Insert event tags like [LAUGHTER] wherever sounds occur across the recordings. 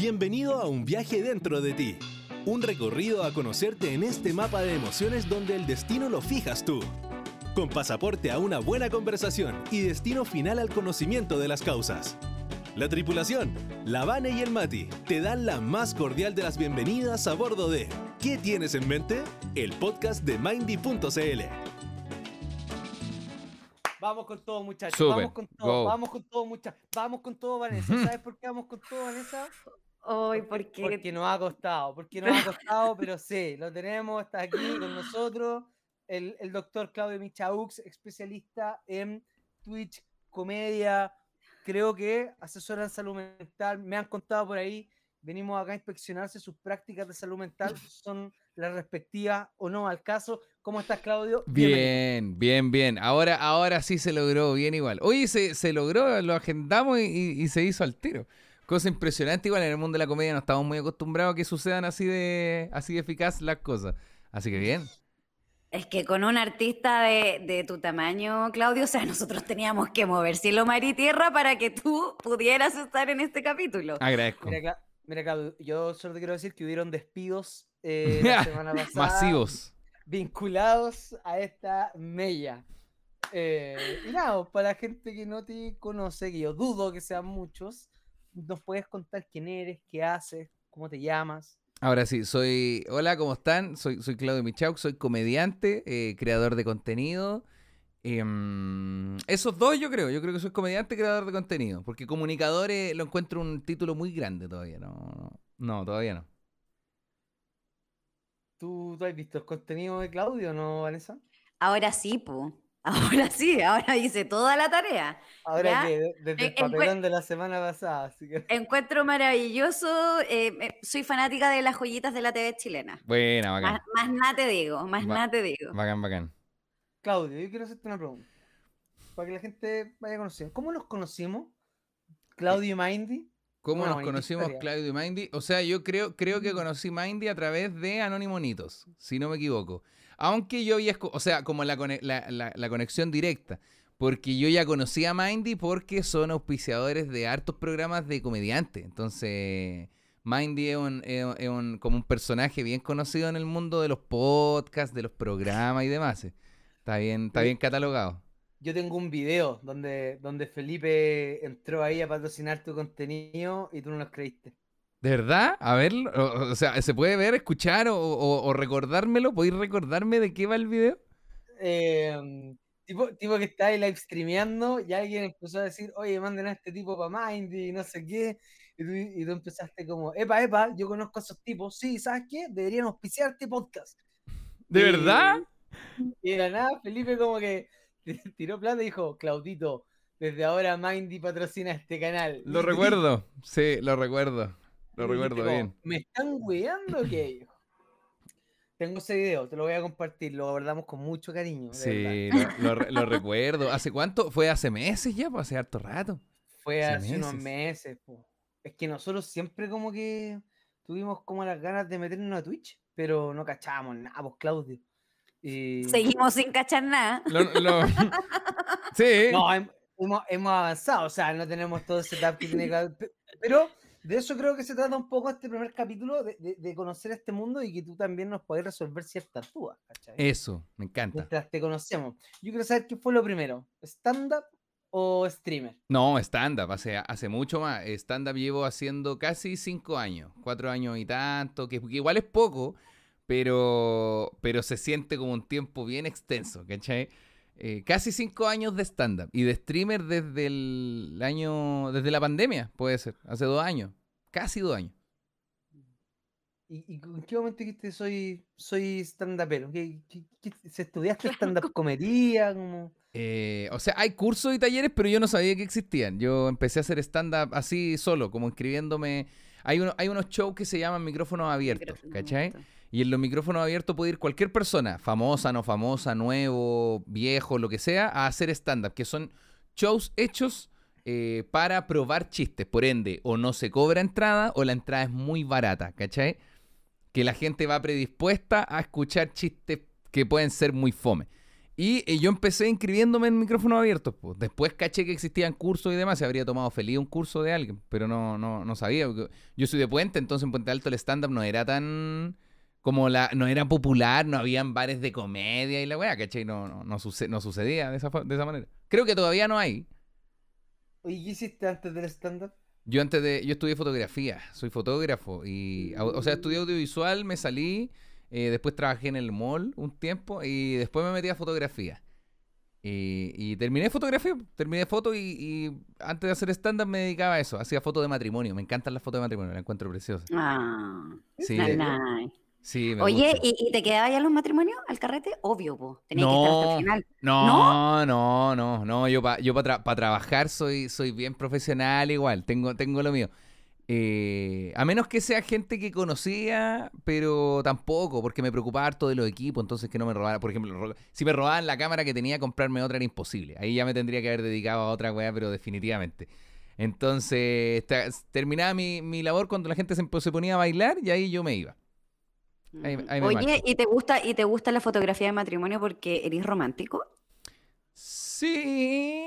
Bienvenido a un viaje dentro de ti. Un recorrido a conocerte en este mapa de emociones donde el destino lo fijas tú. Con pasaporte a una buena conversación y destino final al conocimiento de las causas. La tripulación, la Vane y el Mati, te dan la más cordial de las bienvenidas a bordo de ¿Qué tienes en mente? El podcast de Mindy.cl. Vamos con todo, muchachos. Vamos con todo, go. vamos con todo, muchachos. Vamos con todo, Vanessa. ¿Sabes por qué vamos con todo, Vanessa? Hoy, porque Porque nos ha costado, porque nos ha costado, pero sí, lo tenemos, está aquí con nosotros el, el doctor Claudio Michaux, especialista en Twitch, comedia, creo que asesora en salud mental. Me han contado por ahí, venimos acá a inspeccionarse sus prácticas de salud mental, son las respectivas o no al caso. ¿Cómo estás, Claudio? Bienvenido. Bien, bien, bien. Ahora, ahora sí se logró, bien igual. Oye, se, se logró, lo agendamos y, y- y se hizo al tiro. Cosa impresionante, igual en el mundo de la comedia no estamos muy acostumbrados a que sucedan así de, así de eficaz las cosas. Así que bien. es que con un artista de, de tu tamaño, Claudio, o sea, nosotros teníamos que mover cielo, mar y tierra para que tú pudieras estar en este capítulo. Agradezco. Mira, mira, Claudio, yo solo te quiero decir que hubieron despidos eh, [LAUGHS] la semana pasada. Masivos. vinculados a esta mella. Eh, y nada, para la gente que no te conoce, que yo dudo que sean muchos, nos puedes contar quién eres, qué haces, cómo te llamas. Ahora sí, soy. Hola, ¿cómo están? Soy, soy Claudio Michaux, soy comediante, eh, creador de contenido. Em, esos dos yo creo, yo creo que soy comediante, creador de contenido. Porque comunicador eh, lo encuentro un título muy grande todavía, no, no, no, todavía no. ¿Tú, tú has visto el contenido de Claudio, no, Vanessa? Ahora sí, pu. [LAUGHS] Ahora sí, ahora hice toda la tarea. Ahora ¿Ya? que de- desde el papelón de la semana pasada, así que... [LAUGHS] Encuentro maravilloso, eh, soy fanática de las joyitas de la TV chilena. Buena, Más, bacán. más nada te digo, más nada te digo. Bacán, bacán. Claudio, yo quiero hacerte una pregunta. Para que la gente vaya conociendo. ¿Cómo nos conocimos? Claudio y Mindy. ¿Cómo Una nos conocimos historia. Claudio y Mindy? O sea, yo creo, creo que conocí Mindy a través de Anonymonitos, si no me equivoco. Aunque yo había, o sea, como la, la- la- la conexión directa. Porque yo ya conocía a Mindy porque son auspiciadores de hartos programas de comediante. Entonces, Mindy es, un- es un- es un- como un personaje bien conocido en el mundo de los podcasts, de los programas y demás. Está bien, está bien catalogado. Yo tengo un video donde, donde Felipe entró ahí a patrocinar tu contenido y tú no nos creíste. ¿De verdad? A ver, o, o sea, ¿se puede ver, escuchar o, o- o recordármelo? ¿Podéis recordarme de qué va el video? Eh, tipo, tipo que está ahí live streameando y alguien empezó a decir, oye, manden a este tipo para Mindy y no sé qué. Y tú, y tú empezaste como, epa, epa, yo conozco a esos tipos. Sí, ¿sabes qué? Deberían auspiciar este podcast. ¿De Y- verdad? Y de la nada, Felipe como que [LAUGHS] tiró plata y dijo, Claudito, desde ahora Mindy patrocina este canal. Lo [LAUGHS] recuerdo, sí, lo recuerdo. Lo y recuerdo bien. ¿Me están weando o qué? Tengo ese video, te lo voy a compartir, lo guardamos con mucho cariño. Sí, lo, lo re- lo recuerdo. ¿Hace cuánto? ¿Fue hace meses ya? Pues hace harto rato. Fue Hace hace unos meses. po. Es que nosotros siempre como que tuvimos como las ganas de meternos a Twitch, pero no cachábamos nada, pues Claudio. Y... Seguimos sin cachar nada. Lo- lo- [LAUGHS] Sí. No, hem- hemos, hemos avanzado, o sea, no tenemos todo ese setup que tiene Claudio, pe- Pero de eso creo que se trata un poco este primer capítulo, de, de- de conocer este mundo y que tú también nos puedes resolver ciertas dudas, ¿cachai? Eso, me encanta. Mientras te conocemos. Yo quiero saber qué fue lo primero, stand-up o streamer. No, stand-up, hace, hace mucho más. Stand-up llevo haciendo casi cinco años, cuatro años y tanto, que, que igual es poco, pero, pero se siente como un tiempo bien extenso, ¿cachai? Eh, casi cinco años de stand-up y de streamer desde el año, desde la pandemia, puede ser, hace dos años, casi dos años. ¿Y, y en qué momento dijiste soy, soy stand-upero? ¿Qué, qué, qué- se estudiaste stand-up [LAUGHS] comedia? Como... Eh, o sea, hay cursos y talleres, pero yo no sabía que existían. Yo empecé a hacer stand-up así solo, como inscribiéndome. Hay, uno, hay unos shows que se llaman micrófonos abiertos, Micrófono ¿cachai? abierto. Y en los micrófonos abiertos puede ir cualquier persona, famosa, no famosa, nuevo, viejo, lo que sea, a hacer stand-up, que son shows hechos eh, para probar chistes. Por ende, o no se cobra entrada o la entrada es muy barata, ¿cachai? Que la gente va predispuesta a escuchar chistes que pueden ser muy fome. Y eh, yo empecé inscribiéndome en micrófonos abiertos. Pues. Después caché que existían cursos y demás. Se habría tomado feliz un curso de alguien, pero no, no, no sabía. Yo soy de Puente, entonces en Puente Alto el stand-up no era tan. Como la, no era popular, no habían bares de comedia y la weá, ¿cachai? No, no, no, suce- no sucedía de esa, de esa manera. Creo que todavía no hay. ¿qué hiciste antes del stand-up? Yo antes de, yo estudié fotografía, soy fotógrafo y, o sea, estudié audiovisual, me salí, eh, después trabajé en el mall un tiempo y después me metí a fotografía. Y, y terminé fotografía, terminé foto y, y antes de hacer stand-up me dedicaba a eso, hacía fotos de matrimonio, me encantan las fotos de matrimonio, las encuentro preciosas. Ah, Sí, nice. Sí, me Oye, gusta. ¿y, y te quedaba ya los matrimonios al carrete? Obvio, po. Tenías que estar hasta el final. No, no, no, no, yo para yo pa tra- pa trabajar soy, soy bien profesional igual, tengo, tengo lo mío. Eh, a menos que sea gente que conocía, pero tampoco, porque me preocupaba harto de los equipos, entonces que no me robara. Por ejemplo, si me robaban la cámara que tenía, comprarme otra era imposible. Ahí ya me tendría que haber dedicado a otra weá, pero definitivamente. Entonces, terminaba mi, mi labor cuando la gente se, se ponía a bailar y ahí yo me iba. Ahí- ahí me Oye. ¿y te gusta y te gusta la fotografía de matrimonio porque eres romántico? Sí,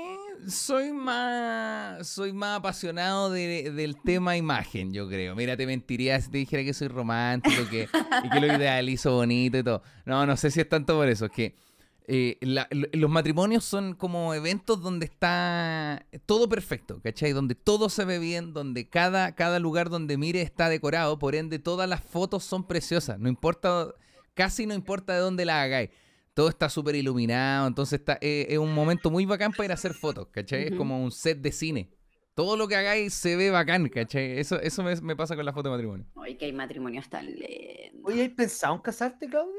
soy más, soy más apasionado de- del tema imagen, yo creo. Mira, te mentiría si te dijera que soy romántico que, y que lo [LAUGHS] idealizo bonito y todo. No, no sé si es tanto por eso. Es que eh, la- los matrimonios son como eventos donde está todo perfecto, ¿cachai? Donde todo se ve bien, donde cada, cada lugar donde mire está decorado, por ende todas las fotos son preciosas. No importa, casi no importa de dónde las hagáis todo está súper iluminado, entonces está, eh, es un momento muy bacán para ir a hacer fotos, ¿cachai? Es como un set de cine. Todo lo que hagáis se ve bacán, ¿cachai? Eso, eso me, me pasa con la foto de matrimonio. Ay, que hay matrimonios tan lindos. Oye, ¿has pensado en casarte, Claudio?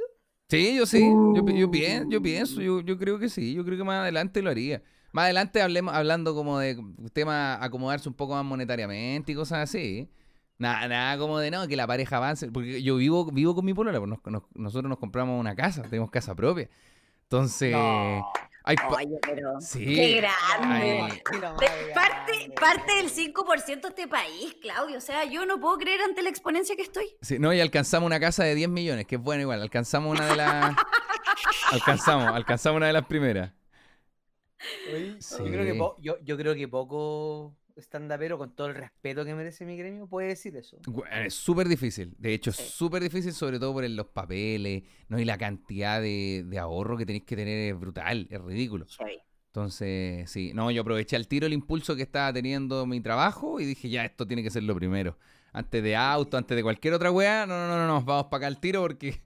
Sí, yo sí, yo, pi- yo, pien- yo pienso, yo, creo que sí, yo creo que más adelante lo haría. Más adelante hablemos, hablando como de tema acomodarse un poco más monetariamente y cosas así. Nada, nada como de no, que la pareja avance. Porque yo vivo, vivo con mi polola, pues nos- nos- nosotros nos compramos una casa, tenemos casa propia. Entonces. Hay pa- Oye, pero Sí. qué grande. De- parte, parte del 5% de este país, Claudio. O sea, yo no puedo creer ante la exponencia que estoy. Sí, no, y alcanzamos una casa de 10 millones, que es bueno igual. Alcanzamos una de las. [LAUGHS] alcanzamos, alcanzamos una de las primeras. Oye, Sí. yo, creo que po- yo, yo creo que poco stand-upero, con todo el respeto que merece mi gremio, puede decir eso. Bueno, es súper difícil. De hecho, es Sí. súper difícil, sobre todo por los papeles, ¿no? Y la cantidad de, de ahorro que tenéis que tener es brutal, es ridículo. Entonces, sí, no, yo aproveché al tiro el impulso que estaba teniendo mi trabajo y dije, ya, esto tiene que ser lo primero. Antes de auto, antes de cualquier otra weá, no, no, no, no, vamos para acá al tiro porque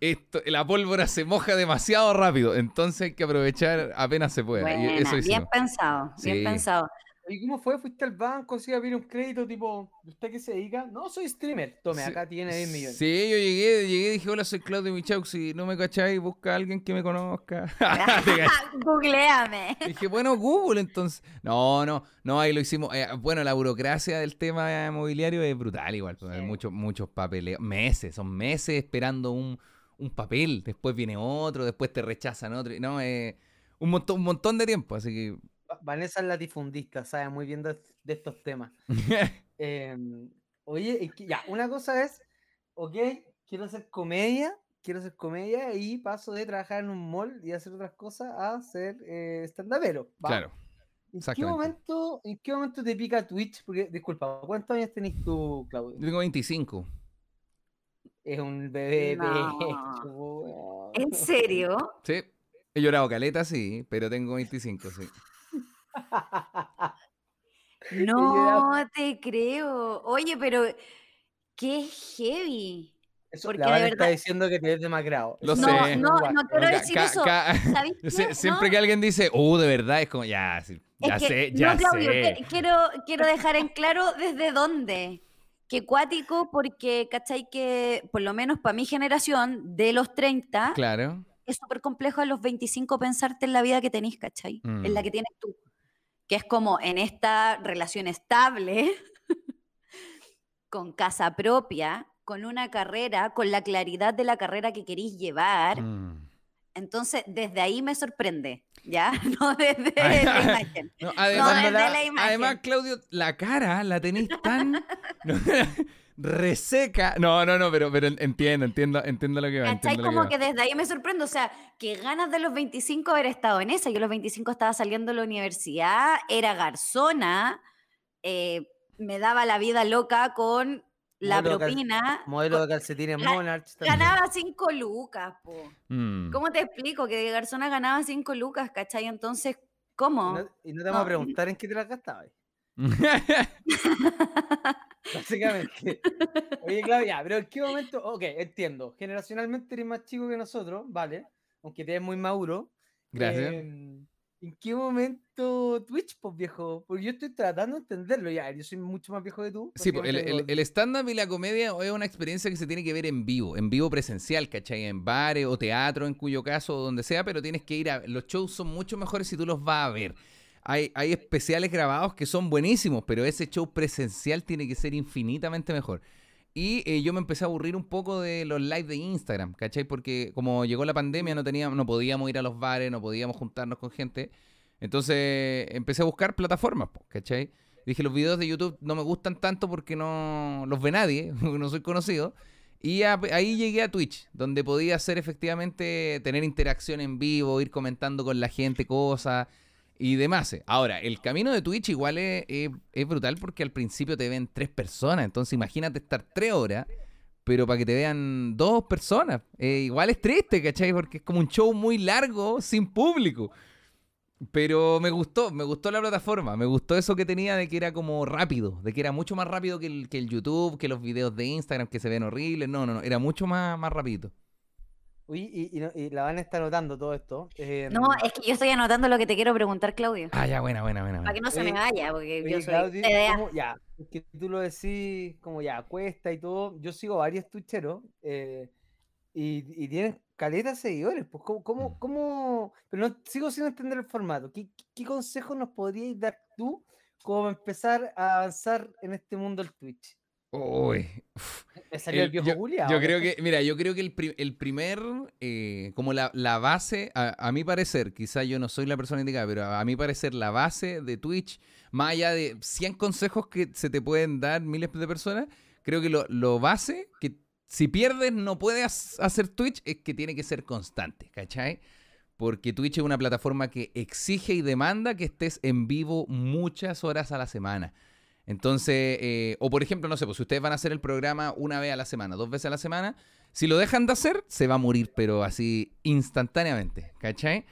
esto, la pólvora se moja demasiado rápido. Entonces hay que aprovechar apenas se pueda. y Buena, eso bien hicimos. pensado, bien Sí. pensado. ¿Y cómo fue? ¿Fuiste al banco? ¿Sí a pedir un crédito tipo, ¿usted qué se dedica? No, soy streamer. Tome, Sí, acá tiene 10 millones. Sí, yo llegué, llegué y dije, hola, soy Claudio Michaux, si no me cacháis, busca a alguien que me conozca. [LAUGHS] [LAUGHS] Googleame. Dije, bueno, Google entonces. No, no, no, ahí lo hicimos. Eh, bueno, la burocracia del tema inmobiliario es brutal igual. pues, hay Sí. muchos, muchos papeleos, meses, son meses esperando un, un papel, después viene otro, después te rechazan otro. No, eh, un, montón, un montón de tiempo, así que... Va- Vanessa es latifundista, sabe muy bien de, de estos temas. [LAUGHS] Em, oye, ya, una cosa es, ok, quiero hacer comedia, quiero hacer comedia y paso de trabajar en un mall y hacer otras cosas a ser eh, stand-upero. claro. ¿En qué, momento, ¿En qué momento te pica Twitch? Porque, disculpa, ¿cuántos años tenés tú, Claudio? Yo tengo 25. Es un bebé No. ¿En serio? Sí. He llorado caleta, sí, pero tengo 25, sí. [LAUGHS] No te creo. Oye, pero qué heavy. Eso, Porque la de Vane está verdad- diciendo que te ves demacrado. Lo sé. No, guay. no quiero decir ca- eso. [LAUGHS] Siempre No, que alguien dice, uh, de verdad, es como, ya, es ya que- sé, ya no, Claudio, sé. que- quiero, quiero dejar en claro desde dónde. Que cuático, porque, ¿cachai? Que por lo menos para mi generación, de los 30, Claro. es súper complejo a los 25 pensarte en la vida que tenés, ¿cachai? En la Mm. que tienes tú. Que es como en esta relación estable, [LAUGHS] con casa propia, con una carrera, con la claridad de la carrera que querís llevar, Mm. Entonces, desde ahí me sorprende, ¿ya? [LAUGHS] No desde [LAUGHS] la imagen. No, desde la- la imagen. además, Claudio, la cara la tenéis tan reseca. No, no, no, pero, pero entiendo, entiendo, entiendo lo que va. ¿Cachai? Como que va. desde ahí me sorprendo. O sea, que ganas de los 25 haber estado en esa. Yo a los 25 estaba saliendo de la universidad, era garzona, eh, me daba la vida loca con la Modelo de cal- propina. Modelo de calcetines Monarch. también. Ganaba 5 lucas, po. Mm. ¿Cómo te explico? Que de garzona ganaba 5 lucas, ¿cachai? Entonces, Y ¿cómo? no, y no te vamos a preguntar en qué te las gastabas. [LAUGHS] Básicamente. Oye, Claudia, pero ¿en qué momento? Ok, entiendo. Generacionalmente eres más chico que nosotros, ¿vale? Aunque te ves muy maduro. Gracias. Em, ¿En qué momento Twitch, pues viejo? Porque yo estoy tratando de entenderlo ya. Yo soy mucho más viejo que tú. Sí, pues, el stand-up y la comedia es una experiencia que se tiene que ver en vivo, en vivo presencial, ¿cachai? En bares o teatro, en cuyo caso, donde sea, pero tienes que ir a... Los shows son mucho mejores si tú los vas a ver. Hay, especiales grabados que son buenísimos, pero ese show presencial tiene que ser infinitamente mejor. Y eh, yo me empecé a aburrir un poco de los live de Instagram, ¿cachai? Porque como llegó la pandemia no, teníamos, no podíamos ir a los bares, no podíamos juntarnos con gente. Entonces empecé a buscar plataformas, ¿cachai? Dije, los videos de YouTube no me gustan tanto porque no los ve nadie, [LAUGHS] porque no soy conocido. Y ahí llegué a Twitch, donde podía hacer efectivamente, tener interacción en vivo, ir comentando con la gente cosas y demás. Ahora, el camino de Twitch igual es, es- brutal porque al principio te ven tres personas, entonces imagínate estar tres horas, pero para que te vean dos personas. Eh, igual es triste, ¿cachai? Porque es como un show muy largo sin público. Pero me gustó, me gustó la plataforma, me gustó eso que tenía de que era como rápido, de que era mucho más rápido que el, que el YouTube, que los videos de Instagram que se ven horribles. No, no, no, era mucho más, más rapidito. Uy, y, y no- y la van a estar notando todo esto. em, No, es que yo estoy anotando lo que te quiero preguntar, Claudio. Ah, ya, buena, buena, buena. Para que no se Oye, me vaya, porque Oye, yo soy Claudio. ¿cómo- ya, que tú lo decís como ya, cuesta y todo. Yo sigo varios twitcheros eh, y, y tienen caletas seguidores. Pues, ¿cómo, cómo, Mm. cómo- Pero no, sigo sin entender el formato. ¿Qué, qué- qué consejos nos podríais dar tú como empezar a avanzar en este mundo del Twitch? Uy. [LAUGHS] Me salió el, El- viejo yo, yo creo que, mira, yo creo que el, pri- el primer, eh, como la, la base, a, a mi parecer, quizá yo no soy la persona indicada, pero a, a mi parecer la base de Twitch, más allá de 100 consejos que se te pueden dar miles de personas, creo que lo, lo base, que si pierdes no puedes hacer Twitch, es que tiene que ser constante, ¿cachai? Porque Twitch es una plataforma que exige y demanda que estés en vivo muchas horas a la semana. Entonces, eh, o por ejemplo, no sé, pues si ustedes van a hacer el programa una vez a la semana, dos veces a la semana, si lo dejan de hacer, se va a morir, pero así instantáneamente, ¿cachai?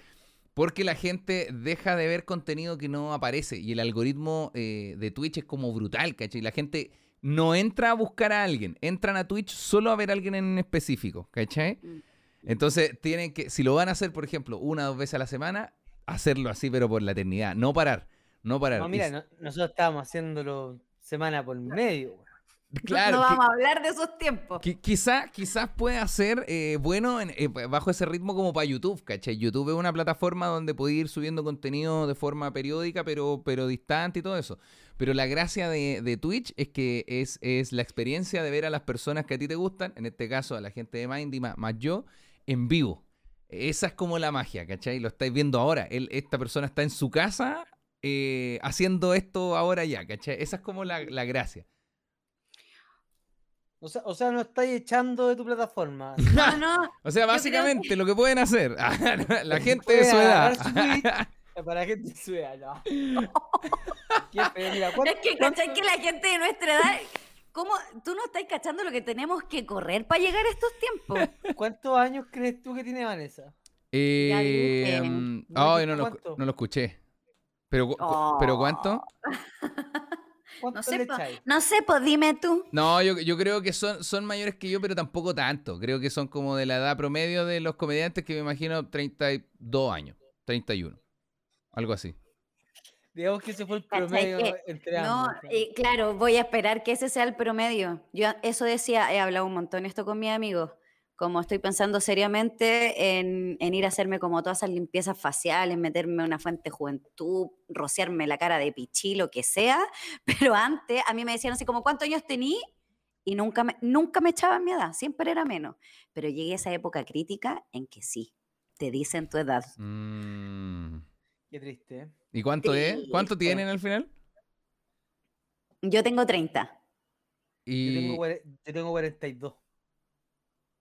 Porque la gente deja de ver contenido que no aparece y el algoritmo eh, de Twitch es como brutal, ¿cachai? La gente no entra a buscar a alguien, entran a Twitch solo a ver a alguien en específico, ¿cachai? Mm. Entonces, tienen que, si lo van a hacer, por ejemplo, una o dos veces a la semana, hacerlo así, pero por la eternidad, no parar, no parar. No, mira, no- nosotros estábamos haciéndolo semana por medio. weón. claro, no que- vamos a hablar de esos tiempos. Qui- Quizá, quizás pueda ser eh, bueno en- eh, bajo ese ritmo como para YouTube, ¿cachai? YouTube es una plataforma donde puedes ir subiendo contenido de forma periódica, pero, pero distante y todo eso. Pero la gracia de, de Twitch es que es, es la experiencia de ver a las personas que a ti te gustan, en este caso a la gente de Mindy, más, más yo, en vivo. Esa es como la magia, ¿cachai? Lo estáis viendo ahora. Él, esta persona está en su casa eh, haciendo esto ahora ya, ¿cachai? Esa es como la, la gracia. O sea, o sea, no estáis echando de tu plataforma. [LAUGHS] No, no. [LAUGHS] O sea, básicamente lo que pueden hacer [LAUGHS] la gente de su edad. su Para la gente de su edad, no. Qué feo, mira, ¿cuánto- Es que, ¿cachai? Que la gente de nuestra edad. ¿Cómo? ¿Tú no estás cachando lo que tenemos que correr para llegar a estos tiempos? ¿Cuántos años crees tú que tiene Vanessa? Eh, mm, no lo escuché. Pero, cu- cu- ¿pero cuánto? [LAUGHS] ¿Cuánto No sé, le po- echáis? no sé, pues dime tú. No, yo, yo creo que son, son mayores que yo, pero tampoco tanto. Creo que son como de la edad promedio de los comediantes, que me imagino 32 años, 31. Algo así. Digamos que ese fue el ¿Cachai promedio que entre No, ambos. claro. y claro, voy a esperar que ese sea el promedio. Yo eso decía, he hablado un montón esto con mis amigos. Como estoy pensando seriamente en, en ir a hacerme como todas esas limpiezas faciales, meterme una fuente de juventud, rociarme la cara de pichí, lo que sea. [LAUGHS] Pero antes a mí me decían así como, ¿cuántos años tení? Y nunca me, nunca me echaban mi edad, siempre era menos. Pero llegué a esa época crítica en que sí. te dicen tu edad. Mm. Qué triste, ¿eh? ¿Y cuánto es? ¿Cuánto tienen al final? Yo tengo 30. Yo tengo, yo tengo 42.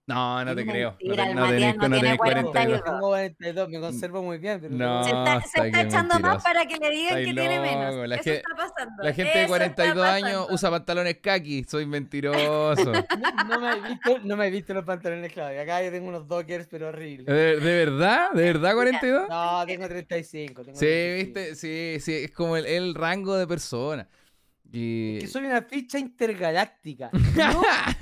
No, no te Mentira, creo. No, el te- no Matías tenés, no no tiene tenés 42. 42. Tengo 42, me conservo muy bien. Pero No. se está, se está que echando más mentiroso. para que le digan Estáis que tiene menos. la Eso gen- está pasando. La gente de eso está 42 años usa pantalones kaki. Soy mentiroso. [LAUGHS] No, no me he visto, no me he visto los pantalones Claudia. Acá yo tengo unos dockers, pero horribles. ¿De, de verdad? ¿De verdad 42? No, tengo 35. Tengo Sí, 35. viste, sí, sí, es como el, el rango de persona. Y... Que soy una ficha intergaláctica. [LAUGHS] No,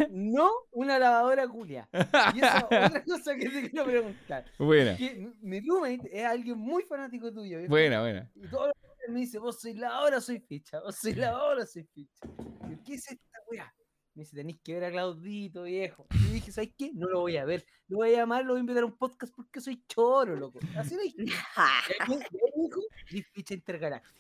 no una lavadora culia. Y esa es otra cosa que te quiero preguntar. Buena, Que mi- roommate es alguien muy fanático tuyo. ¿viste? buena, buena. Y todos los días me dice, vos sois lavadora, soy ficha. Vos sois [LAUGHS] lavadora, soy ficha. Y yo, ¿Qué es esta weá? Me dice, tenéis que ver a Claudito, viejo. Y dije, ¿sabes qué? No lo voy a ver. Lo voy a llamar, lo voy a invitar a un podcast porque soy choro, loco. Así lo dije. Y ahí- y ahí me dijo, "Soy ficha intergaláctica.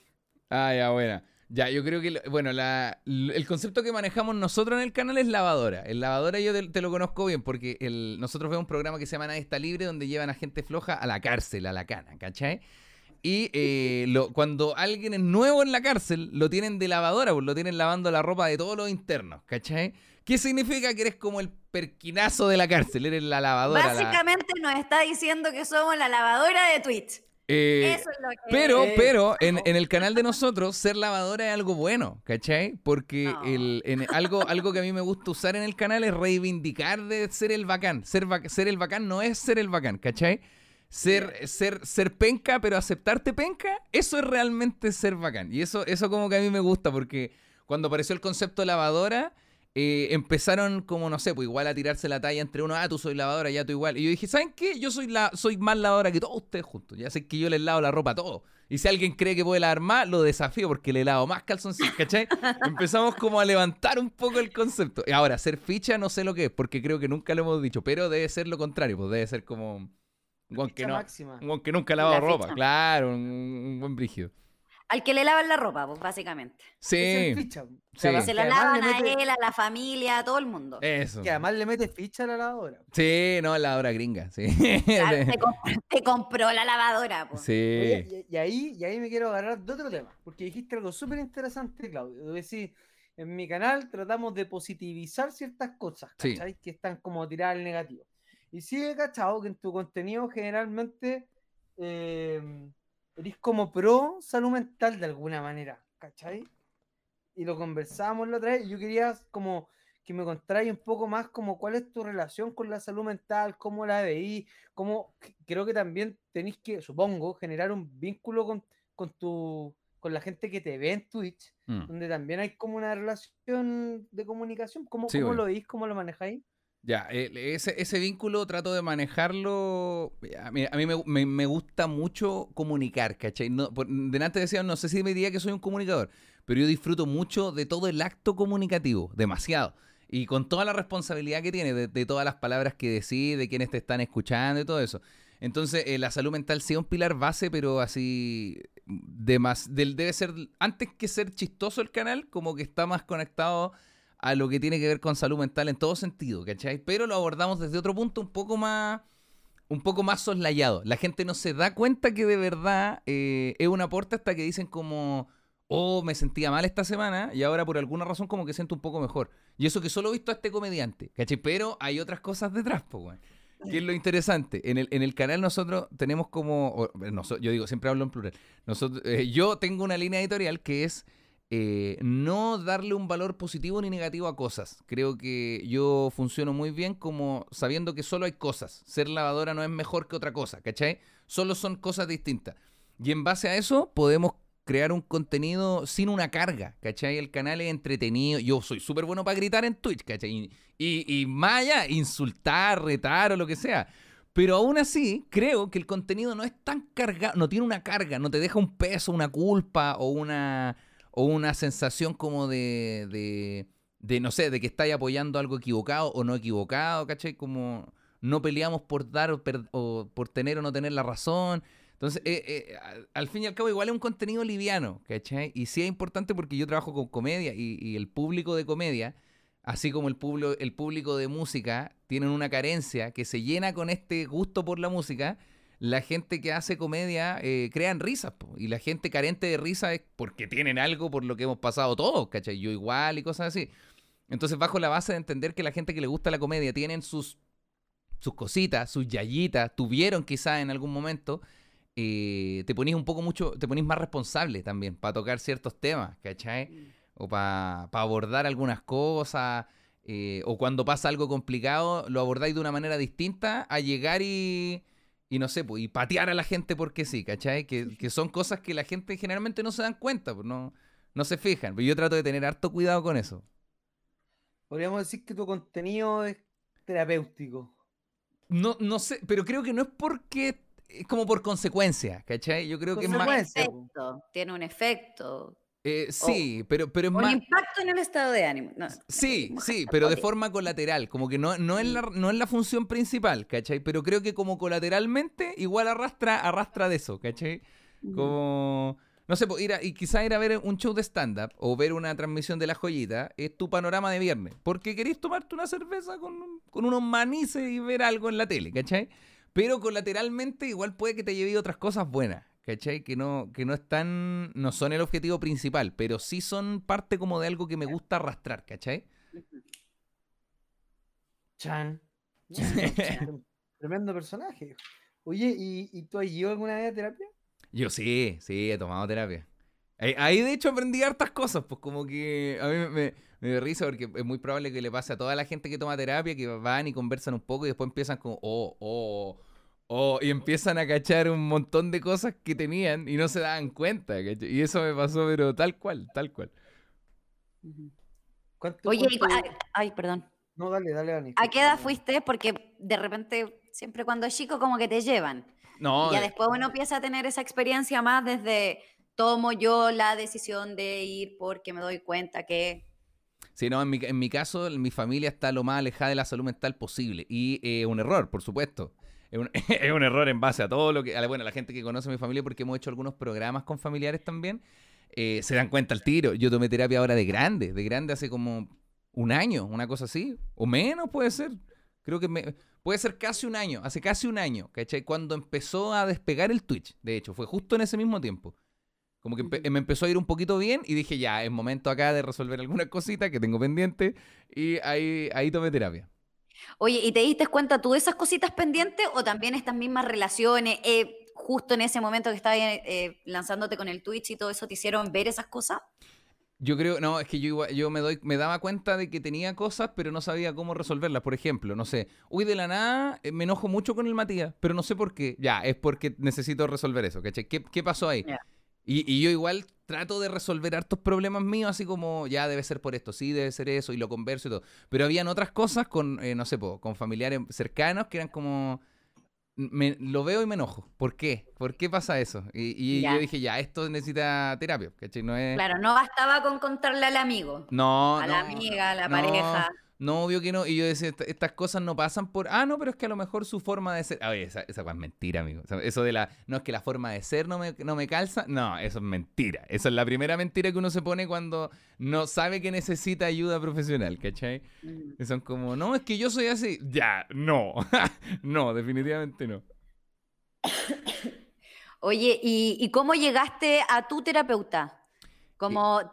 Ah, ya, buena. Ya, yo creo que, bueno, el concepto que manejamos nosotros en el canal es lavadora. El lavadora yo te, lo conozco bien porque nosotros vemos un programa que se llama Nadie está libre donde llevan a gente floja a la cárcel, a la cana, ¿cachai? Y eh, cuando alguien es nuevo en la cárcel, lo tienen de lavadora, pues lo tienen lavando la ropa de todos los internos, ¿cachai? ¿Qué significa que eres como el perquinazo de la cárcel? Eres la lavadora. la- Básicamente nos está diciendo que somos la lavadora de Twitch. Eh, Eso es lo que Pero, pero, en, en el canal de nosotros, ser lavadora es algo bueno, ¿cachai? Porque No. el, en- algo, algo que a mí me gusta usar en el canal es reivindicar de ser el bacán. Ser, ba- ser el bacán no es ser el bacán, ¿cachai? Ser, ser, ser penca, pero aceptarte penca, eso es realmente ser bacán. Y eso, eso como que a mí me gusta, porque cuando apareció el concepto lavadora, eh, empezaron como, no sé, pues igual a tirarse la talla entre uno, ah, tú soy lavadora, ya tú igual. Y yo dije, ¿saben qué? Yo soy, la, soy más lavadora que todos ustedes juntos. Ya sé que yo les lavo la ropa a todos. Y si alguien cree que puede lavar más, lo desafío porque le lavo más calzoncillos, ¿cachai? [LAUGHS] Empezamos como a levantar un poco el concepto. Y ahora, ser ficha no sé lo que es, porque creo que nunca lo hemos dicho, pero debe ser lo contrario, pues debe ser como un guan que, no, un que nunca ha lavado La ropa. ficha. Claro, un, un buen brígido. Al que le lavan la ropa, pues, básicamente. Es el Sí, ficha. Sí. Que se la lavan a mete- él, a la familia, a todo el mundo. eso. Que además le mete ficha a la lavadora. Sí, no, la hora gringa, sí. [LAUGHS] Claro, te, comp- te compró la lavadora, pues. Sí. Oye, y, y ahí, y ahí me quiero agarrar de otro tema, porque dijiste algo súper interesante, Claudio. Decís, en mi canal tratamos de positivizar ciertas cosas, Sí. ¿cachai? Que están como tiradas al negativo. Y sí he cachado que en tu contenido generalmente eh, eres como pro salud mental de alguna manera, ¿cachai? Y lo conversamos la otra vez, y yo quería como que me contarais un poco más como cuál es tu relación con la salud mental, cómo la veí, cómo creo que también tenéis que, supongo, generar un vínculo con, con tu con la gente que te ve en Twitch, Mm. donde también hay como una relación de comunicación. ¿Cómo, Sí, cómo lo veis? ¿Cómo lo manejáis? Ya, ese, ese vínculo trato de manejarlo. A mí, a mí me, me- me gusta mucho comunicar, ¿cachai? No, por, delante decía, no sé si me diría que soy un comunicador, pero yo disfruto mucho de todo el acto comunicativo, demasiado. Y con toda la responsabilidad que tiene, de, de todas las palabras que decís, de quienes te están escuchando y todo eso. Entonces, eh, la salud mental sí es un pilar base, pero así. De más, del, debe ser, antes que ser chistoso el canal, como que está más conectado a lo que tiene que ver con salud mental en todo sentido, ¿cachai? Pero lo abordamos desde otro punto un poco más un poco más soslayado. La gente no se da cuenta que de verdad eh, es un aporte hasta que dicen como, oh, me sentía mal esta semana y ahora por alguna razón como que siento un poco mejor. Y eso que solo he visto a este comediante, ¿cachai? Pero hay otras cosas detrás, pues, weón. ¿Qué es lo interesante? En el, en el canal nosotros tenemos como, yo digo, siempre hablo en plural, nosotros, eh, yo tengo una línea editorial que es eh, no darle un valor positivo ni negativo a cosas. Creo que yo funciono muy bien como sabiendo que solo hay cosas. Ser lavadora no es mejor que otra cosa, ¿cachai? Solo son cosas distintas. Y en base a eso podemos crear un contenido sin una carga, ¿cachai? El canal es entretenido. Yo soy súper bueno para gritar en Twitch, ¿cachai? Y, y, y allá, insultar, retar o lo que sea. Pero aún así, creo que el contenido no es tan cargado, no tiene una carga, no te deja un peso, una culpa o una, o una sensación como de, de, no sé, de que estáis apoyando algo equivocado o no equivocado, ¿cachai? Como no peleamos por dar o, o por tener o no tener la razón. Entonces, eh, eh, al- al fin y al cabo, igual es un contenido liviano, ¿cachai? Y sí es importante porque yo trabajo con comedia y, y el público de comedia, así como el público, el público de música, tienen una carencia que se llena con este gusto por la música. La gente que hace comedia eh, crean risas, y la gente carente de risa es porque tienen algo por lo que hemos pasado todos, ¿cachai? Yo igual y cosas así. Entonces, bajo la base de entender que la gente que le gusta la comedia tienen sus, sus cositas, sus yayitas, tuvieron quizás en algún momento, eh, te ponís un poco mucho, te ponís más responsable también para tocar ciertos temas, ¿cachai? O para abordar algunas cosas, eh, o cuando pasa algo complicado, lo abordáis de una manera distinta a llegar y, y no sé, pues, y patear a la gente porque sí, ¿cachai? Que, que son cosas que la gente generalmente no se dan cuenta, pues no, no se fijan. Pero yo trato de tener harto cuidado con eso. Podríamos decir que tu contenido es terapéutico. No, no sé, pero creo que no es porque es como por consecuencia, ¿cachai? Yo creo que es más... Tiene un efecto. Eh, sí, pero, pero es Un más... impacto en el estado de ánimo. No, Sí, sí, pero de forma colateral, como que no, no, es la, no es la función principal, ¿cachai? Pero creo que como colateralmente igual arrastra, arrastra de eso, ¿cachai? Como, no sé, ir a- y quizás ir a ver un show de stand-up o ver una transmisión de La Joyita es tu panorama de viernes, porque querés tomarte una cerveza con, con unos manices y ver algo en la tele, ¿cachai? Pero colateralmente igual puede que te lleve otras cosas buenas, ¿cachai? Que no, que no están, no son el objetivo principal, pero sí son parte como de algo que me gusta arrastrar, ¿cachai? Chan. [LAUGHS] Chan. Tremendo personaje. Oye, ¿y, y tú has ido alguna vez a terapia? Yo sí, sí, he tomado terapia. Ahí, ahí, de hecho aprendí hartas cosas, pues como que a mí me, me, me risa porque es muy probable que le pase a toda la gente que toma terapia, que van y conversan un poco y después empiezan como, oh, oh, oh, y empiezan a cachar un montón de cosas que tenían y no se daban cuenta, ¿cachai? Y eso me pasó, pero tal cual, tal cual. ¿Cuánto- Oye, cuánto- ay, ay, perdón. No, dale, dale, Dani. ¿A qué edad fuiste? Porque de repente, siempre cuando es chico, como que te llevan. No, Y ya eh, después uno empieza a tener esa experiencia más desde tomo yo la decisión de ir porque me doy cuenta que... Sí, no, en mi, en mi caso, mi familia está lo más alejada de la salud mental posible. Y es un error, por supuesto. Es un, [LAUGHS] es un error en base a todo lo que. a la- Bueno, la gente que conoce a mi familia, porque hemos hecho algunos programas con familiares también, eh, se dan cuenta al tiro. Yo tomé terapia ahora de grande, de grande hace como un año, una cosa así. O menos puede ser. Creo que me- puede ser casi un año, hace casi un año, ¿cachai? Cuando empezó a despegar el Twitch, de hecho, fue justo en ese mismo tiempo. Como que empe- me empezó a ir un poquito bien y dije, ya, es momento acá de resolver algunas cositas que tengo pendientes y ahí, ahí tomé terapia. Oye, ¿y te diste cuenta tú de esas cositas pendientes o también estas mismas relaciones, eh, justo en ese momento que estabas eh, lanzándote con el Twitch y todo eso, te hicieron ver esas cosas? Yo creo, no, es que yo, yo me, doy, me daba cuenta de que tenía cosas, pero no sabía cómo resolverlas. Por ejemplo, no sé, uy, de la nada eh, me enojo mucho con el Matías, pero no sé por qué. Ya, es porque necesito resolver eso, ¿cachai? ¿Qué, qué pasó ahí? Y, y yo igual trato de resolver hartos problemas míos, así como, ya debe ser por esto, sí, debe ser eso, y lo converso y todo. Pero habían otras cosas con, eh, no sé, po, con familiares cercanos que eran como, me, lo veo y me enojo. ¿Por qué? ¿Por qué pasa eso? Y, y yo dije, ya, esto necesita terapia, ¿cachai? No es... Claro, no bastaba con contarle al amigo, No, a no, la amiga, a la no, pareja. No, obvio que no. Y yo decía, "Esta- estas cosas no pasan por. Ah, no, pero es que a lo mejor su forma de ser. Oye, esa, esa es mentira, amigo. O sea, Eso de la. No es que la forma de ser no me, no me calza. No, eso es mentira. Esa es la primera mentira que uno se pone cuando no sabe que necesita ayuda profesional, ¿cachai? Mm. Y son como, no, es que yo soy así. Ya, no. [LAUGHS] no, definitivamente no. [COUGHS] Oye, ¿y, y cómo llegaste a tu terapeuta? Como, t-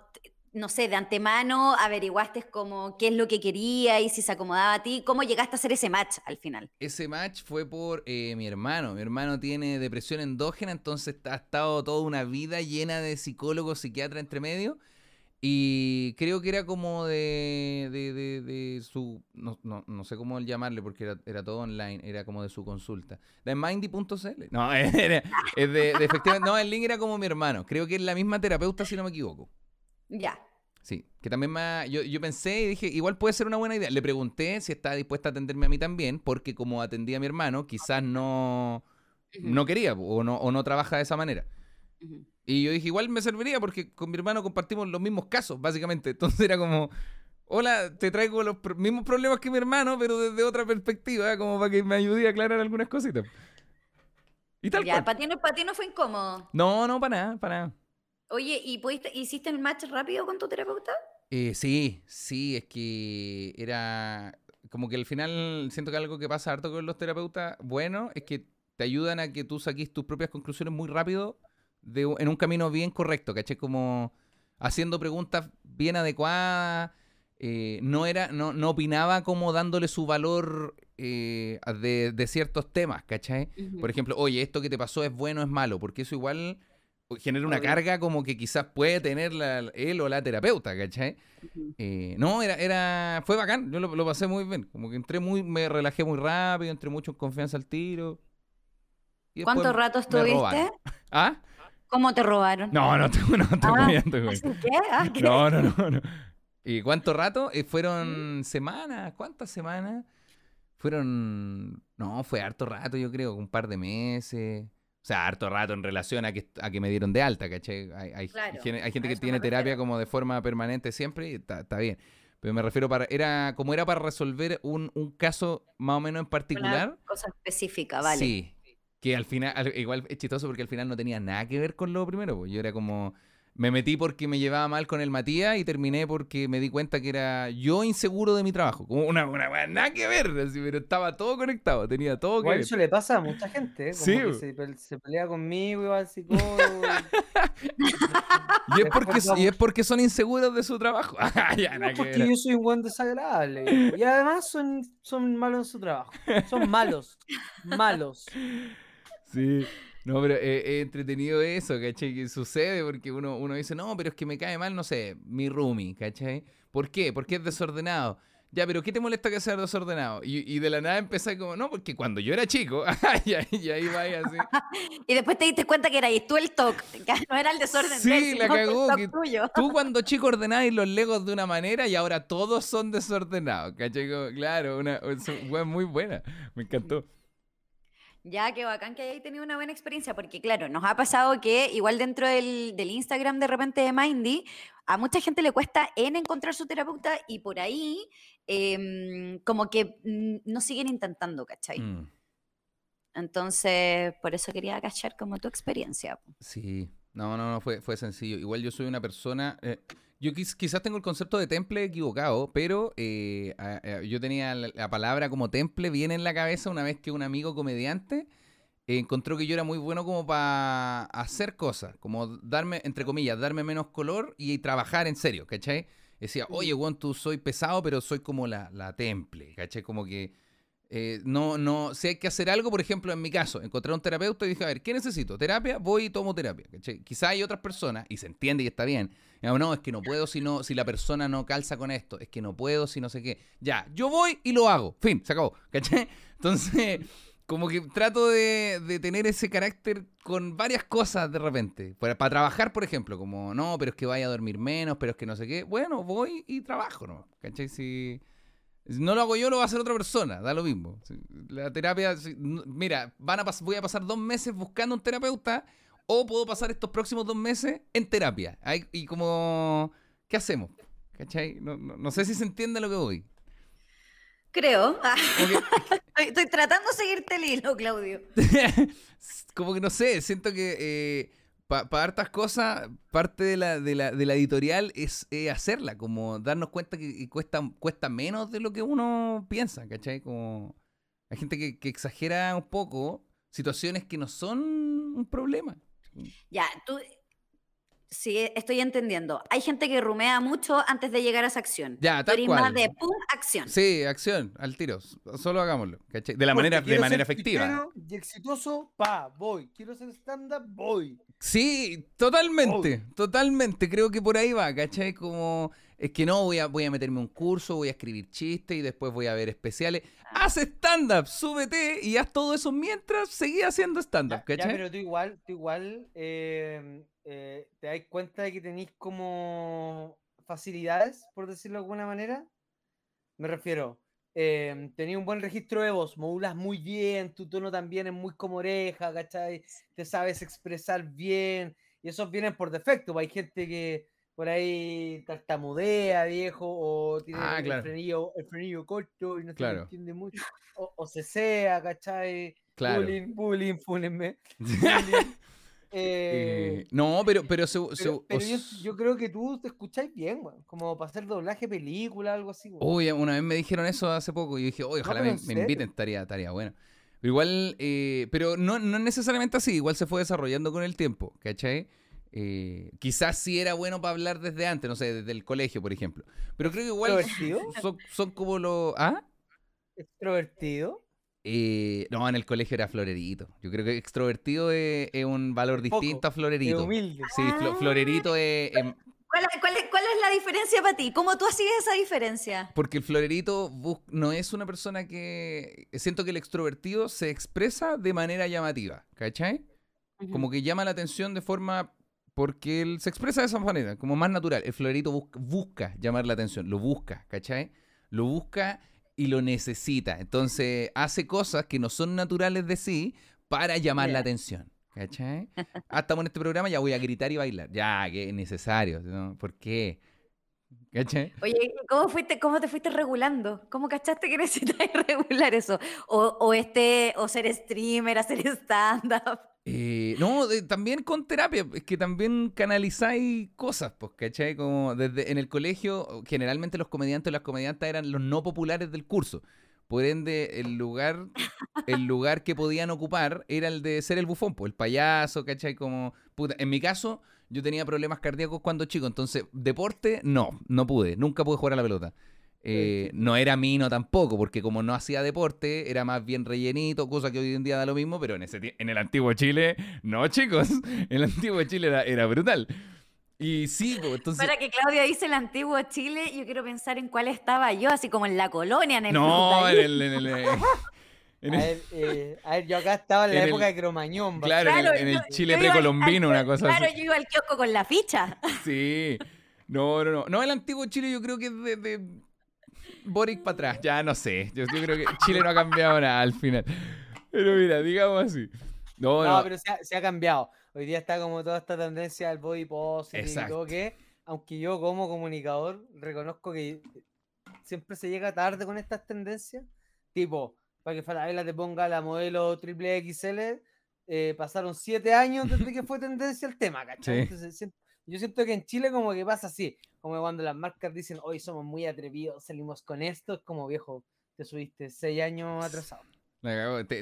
no sé, de antemano averiguaste como qué es lo que quería y si se acomodaba a ti. ¿Cómo llegaste a hacer ese match al final? Ese match fue por eh, mi hermano. Mi hermano tiene depresión endógena, entonces ha estado toda una vida llena de psicólogos, psiquiatras entre medio. Y creo que era como de, de, de- su, no, no, no sé cómo llamarle porque era, era todo online, era como de su consulta. De mindy.cl. No, [LAUGHS] era- es de efectivamente, no, el link era como mi hermano. Creo que es la misma terapeuta si no me equivoco. Ya. Sí, que también ha- yo, yo pensé y dije, igual puede ser una buena idea. Le pregunté si estaba dispuesta a atenderme a mí también, porque como atendía a mi hermano, quizás no, no quería o no, o no trabaja de esa manera. Y yo dije, igual me serviría porque con mi hermano compartimos los mismos casos, básicamente. [LAUGHS] Entonces era como, hola, te traigo los pro- mismos problemas que mi hermano, pero desde otra perspectiva, como para que me ayude a aclarar algunas cositas. Y tal Ya, cual. para ti, no, pa' ti no fue incómodo. No, no, para nada, para nada. Oye, ¿y pudiste, hiciste el match rápido con tu terapeuta? Eh, sí, sí, es que era como que al final siento que algo que pasa harto con los terapeutas, bueno, es que te ayudan a que tú saques tus propias conclusiones muy rápido de, un- en un camino bien correcto, ¿cachai? Como haciendo preguntas bien adecuadas. eh, no era, no, no opinaba como dándole su valor eh, de, de ciertos temas, ¿cachai? Por ejemplo, oye, esto que te pasó es bueno o es malo, porque eso igual genera una carga como que quizás puede tener la- él o la terapeuta, ¿cachai? Eh, no, era, era, fue bacán, yo lo, lo pasé muy bien, como que entré muy, me relajé muy rápido, entré mucho en confianza al tiro. ¿Cuánto rato estuviste? ¿Ah? ¿Cómo te robaron? No, no, [LAUGHS] no, te Ah, güey. Ah, ¿qué? No, no, no, no. ¿Y cuánto rato? Eh, fueron semanas, ¿cuántas semanas? Fueron, no, fue harto rato, yo creo, un par de meses. O sea, harto rato en relación a que, a que me dieron de alta, ¿cachai? Hay, hay, Claro, gen- hay gente que tiene terapia como de forma permanente siempre y está, está bien. Pero me refiero para, era, como era para resolver un, un caso más o menos en particular. Una cosa específica, vale. Sí. Que al final, al- igual es chistoso porque al final no tenía nada que ver con lo primero. pues. Yo era como. Me metí porque me llevaba mal con el Matías y terminé porque me di cuenta que era yo inseguro de mi trabajo. Como una, una nada que ver, así, pero estaba todo conectado, tenía todo que ver. eso le pasa a mucha gente, ¿eh? como Sí, que se, se pelea conmigo y va al psicólogo. Y [LAUGHS] es, porque, y es porque son inseguros de su trabajo. [LAUGHS] Ah, ya, No, que porque ver. yo soy un buen desagradable. Y además son, son malos en su trabajo. Son malos. Malos. [LAUGHS] Sí. No, pero eh, es entretenido eso, ¿cachai? Que sucede porque uno, uno dice, no, pero es que me cae mal, no sé, mi roomie, ¿cachai? ¿Por qué? Porque es desordenado. Ya, pero ¿qué te molesta que sea desordenado? Y, y de la nada empecé como, no, porque cuando yo era chico, [LAUGHS] y, ahí, y ahí va y así. [LAUGHS] Y después te diste cuenta que eras tú el TOC, [LAUGHS] que no era el desorden Sí, la cagó, que tuyo. Tú cuando chico ordenabas los legos de una manera y ahora todos son desordenados, ¿cachai? Como, claro, una, fue muy buena, me encantó. Ya, qué bacán que hayáis tenido una buena experiencia, porque claro, nos ha pasado que igual dentro del, del Instagram de repente de Mindy, a mucha gente le cuesta en encontrar su terapeuta y por ahí em, como que mm, no siguen intentando, ¿cachai? Mm, Entonces, por eso quería cachar como tu experiencia. sí, no, no, no, fue, fue sencillo. Igual yo soy una persona, eh, yo quiz- quizás tengo el concepto de temple equivocado, pero eh, a- a- yo tenía la, la palabra como temple bien en la cabeza una vez que un amigo comediante eh, encontró que yo era muy bueno como para hacer cosas, como darme, entre comillas, darme menos color y trabajar en serio, ¿cachai? Decía, oye, Juan, tú soy pesado, pero soy como la, la temple, ¿cachai? Como que eh, no, no, si hay que hacer algo, por ejemplo, en mi caso, encontré un terapeuta y dije, a ver, ¿qué necesito? ¿Terapia? Voy y tomo terapia. ¿cachai? Quizá hay otras personas, y se entiende y está bien. No, es que no puedo si, no, si la persona no calza con esto, es que no puedo si no sé qué. Ya, yo voy y lo hago. Fin, se acabó. [LAUGHS] ¿Cachai? Entonces, como que trato de, de tener ese carácter con varias cosas de repente. Para, trabajar, por ejemplo, como, no, pero es que vaya a dormir menos, pero es que no sé qué. Bueno, voy y trabajo, ¿no? ¿Cachai? Si no lo hago yo, lo va a hacer otra persona, da lo mismo. La terapia, mira, van a voy a pasar dos meses buscando un terapeuta o puedo pasar estos próximos dos meses en terapia. Ahí- y como, ¿qué hacemos? ¿Cachai? No, no- no sé si se entiende lo que voy. Creo. Ah, que, [LAUGHS] estoy, estoy tratando de seguirte el hilo, Claudio. [LAUGHS] como que no sé, siento que para hartas cosas, parte de la, de la, de la editorial es eh, hacerla, como darnos cuenta que cuesta, cuesta menos de lo que uno piensa, ¿cachai? Como hay gente que, que exagera un poco situaciones que no son un problema. Ya, tú. Sí, estoy entendiendo. Hay gente que rumea mucho antes de llegar a esa acción. Ya, tal eres cual. más de pum, acción. Sí, acción, al tiro, solo hagámoslo, ¿cachai? De la Porque manera, de quiero manera ser efectiva. Y exitoso, pa, voy. Quiero ser stand-up, voy. Sí, totalmente, totalmente. Creo que por ahí va, ¿cachai? Como es que no, voy a, voy a meterme un curso, voy a escribir chistes y después voy a ver especiales. Ah. Haz stand-up, súbete y haz todo eso mientras seguí haciendo stand-up, Ya, pero tú igual, tú igual eh, eh, te das cuenta de que tenéis como facilidades, por decirlo de alguna manera. Me refiero, eh, tenéis un buen registro de voz, modulas muy bien, tu tono también es muy como oreja, ¿cachai? Te sabes expresar bien, y esos vienen por defecto. pues, Hay gente que por ahí tartamudea, viejo, o tiene Ah, el, claro. frenillo, el frenillo corto y no se Claro. entiende mucho, o, o se sea, ¿cachai? Claro. Bullying, bullying, fúnenme. [LAUGHS] bullying. Eh, Eh, no, pero, pero, se- se- pero, pero yo, creo que tú te escucháis bien, weón. Como para hacer doblaje película, algo así. Uy, una vez me dijeron eso hace poco y dije, oye, ojalá me, en me inviten, estaría, estaría bueno. Igual, eh, pero no, no necesariamente así, igual se fue desarrollando con el tiempo, ¿cachai? Eh, quizás sí era bueno para hablar desde antes, no sé, desde el colegio, por ejemplo. Pero creo que igual ¿Extrovertido? [LAUGHS] son, son como los... ¿Ah? ¿Extrovertido? Eh, no, en el colegio era florerito. Yo creo que extrovertido es, es un valor Poco, distinto a Es florerito. humilde. Sí, flo- Ah. florerito es... em, ¿Cuál, cuál es- cuál es la diferencia para ti? ¿Cómo tú hacías esa diferencia? Porque el florerito no es una persona que... Siento que el extrovertido se expresa de manera llamativa, ¿cachai? Como que llama la atención de forma... Porque él se expresa de esa manera, como más natural. El florerito busca, busca llamar la atención, lo busca, ¿cachai? Lo busca y lo necesita. Entonces hace cosas que no son naturales de sí para llamar la atención. ¿Cachai? Ah, estamos en este programa, ya voy a gritar y bailar. Ya, que es necesario. ¿no? ¿Por qué? ¿Cachai? Oye, ¿y ¿cómo, fuiste, ¿cómo te fuiste regulando? ¿Cómo cachaste que [LAUGHS] necesitas regular eso? O, o este, o ser streamer, hacer stand-up. Eh, no, también con terapia, es que también canalizáis cosas, pues, ¿cachai? Como desde en el colegio, generalmente los comediantes o las comediantas eran los no populares del curso. Por ende, el lugar, el lugar que podían ocupar era el de ser el bufón, pues, el payaso, ¿cachai? Como, puta, en mi caso, yo tenía problemas cardíacos cuando chico, entonces, deporte, no, no pude, nunca pude jugar a la pelota. Eh, no era mino tampoco, porque como no hacía deporte, era más bien rellenito, cosa que hoy en día da lo mismo, pero en, ese, en el antiguo Chile, no chicos, en [LAUGHS] el antiguo Chile era, era brutal. Y sí, pues, entonces... Para que Claudia dice el antiguo Chile, yo quiero pensar en cuál estaba yo, así como en la colonia, en el No, en el... En el, eh, [LAUGHS] A ver, eh, a ver, yo acá estaba en la en el- época de Cromañón. claro, en el, Claro, en el yo- Chile precolombino, una cosa Claro, así. yo iba al kiosco con la ficha. Sí. No, no, no. No, el antiguo Chile yo creo que es de, de Boric para atrás. Ya no sé. Yo, yo creo que Chile no ha cambiado nada al final. Pero mira, digamos así. No, No, no. pero se ha, se ha cambiado. Hoy día está como toda esta tendencia al body positive y todo que, aunque yo como comunicador reconozco que siempre se llega tarde con estas tendencias. Tipo, para que Falabella te ponga la modelo triple XL, eh, pasaron siete años desde que fue [LAUGHS] tendencia el tema, ¿cachai? Sí. Entonces, siento- yo siento que en Chile como que pasa así, como cuando las marcas dicen, hoy somos muy atrevidos, salimos con esto, es como viejo, te subiste seis años atrasado.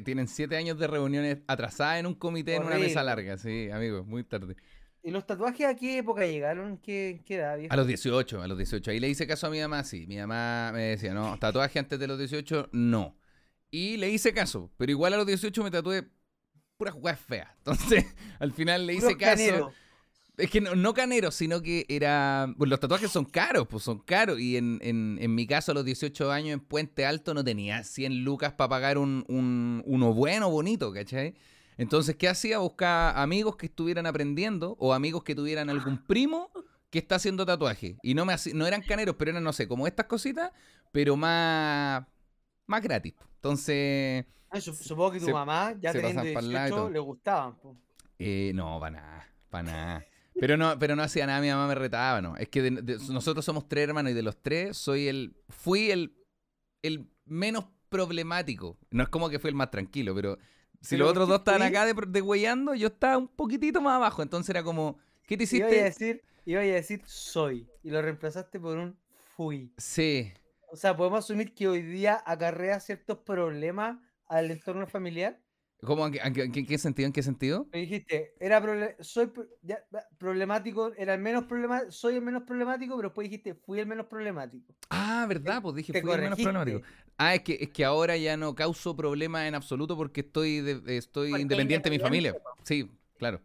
Tienen siete años de reuniones atrasadas en un comité en una mesa larga. Sí, amigo, muy tarde. ¿Y los tatuajes a qué época llegaron? ¿Qué, qué edad, viejo? A los 18, a los 18. Ahí le hice caso a mi mamá, sí. Mi mamá me decía, no, tatuaje antes de los 18, no. Y le hice caso, pero igual a los 18 me tatué pura jugada fea. [LAUGHS] Entonces, al final le hice Puros caso. Es que no, no canero, sino que era. Pues los tatuajes son caros, pues son caros. Y en, en, en mi caso, a los 18 años en Puente Alto no tenía 100 lucas para pagar un, un- uno bueno, bonito, ¿cachai? Entonces, ¿qué hacía? Buscaba amigos que estuvieran aprendiendo o amigos que tuvieran algún primo que está haciendo tatuaje. Y no, me no eran caneros, pero eran, no sé, como estas cositas, pero más, más gratis. Entonces, Ah, sup- Supongo que tu se- mamá, ya teniendo pasan pa'l lado y 18, todo. le gustaban. po. Eh, no, para nada, para nada. Pero no, pero no hacía nada, mi mamá me retaba, ¿no? Es que de- de- nosotros somos tres hermanos y de los tres soy el, fui el, el menos problemático. No es como que fui el más tranquilo, pero si Pero los ¿por otros dos estaban fui? acá de, de yo estaba un poquitito más abajo. Entonces era como, ¿qué te Iba a hiciste? decir, iba a decir soy y lo reemplazaste por un fui. Sí, O sea, podemos asumir que hoy día acarrea ciertos problemas al entorno familiar. ¿Cómo, en, qué- en qué- en qué sentido? ¿En qué sentido? Me dijiste, era soy ya, problemático, era el menos problema, soy el menos problemático, pero después dijiste, fui el menos problemático. Ah, ¿verdad? Pues dije, fui el menos problemático. Ah, es que, es que ahora ya no causo problemas en absoluto porque estoy, de- estoy Porque independiente de mi familia. Sí, claro.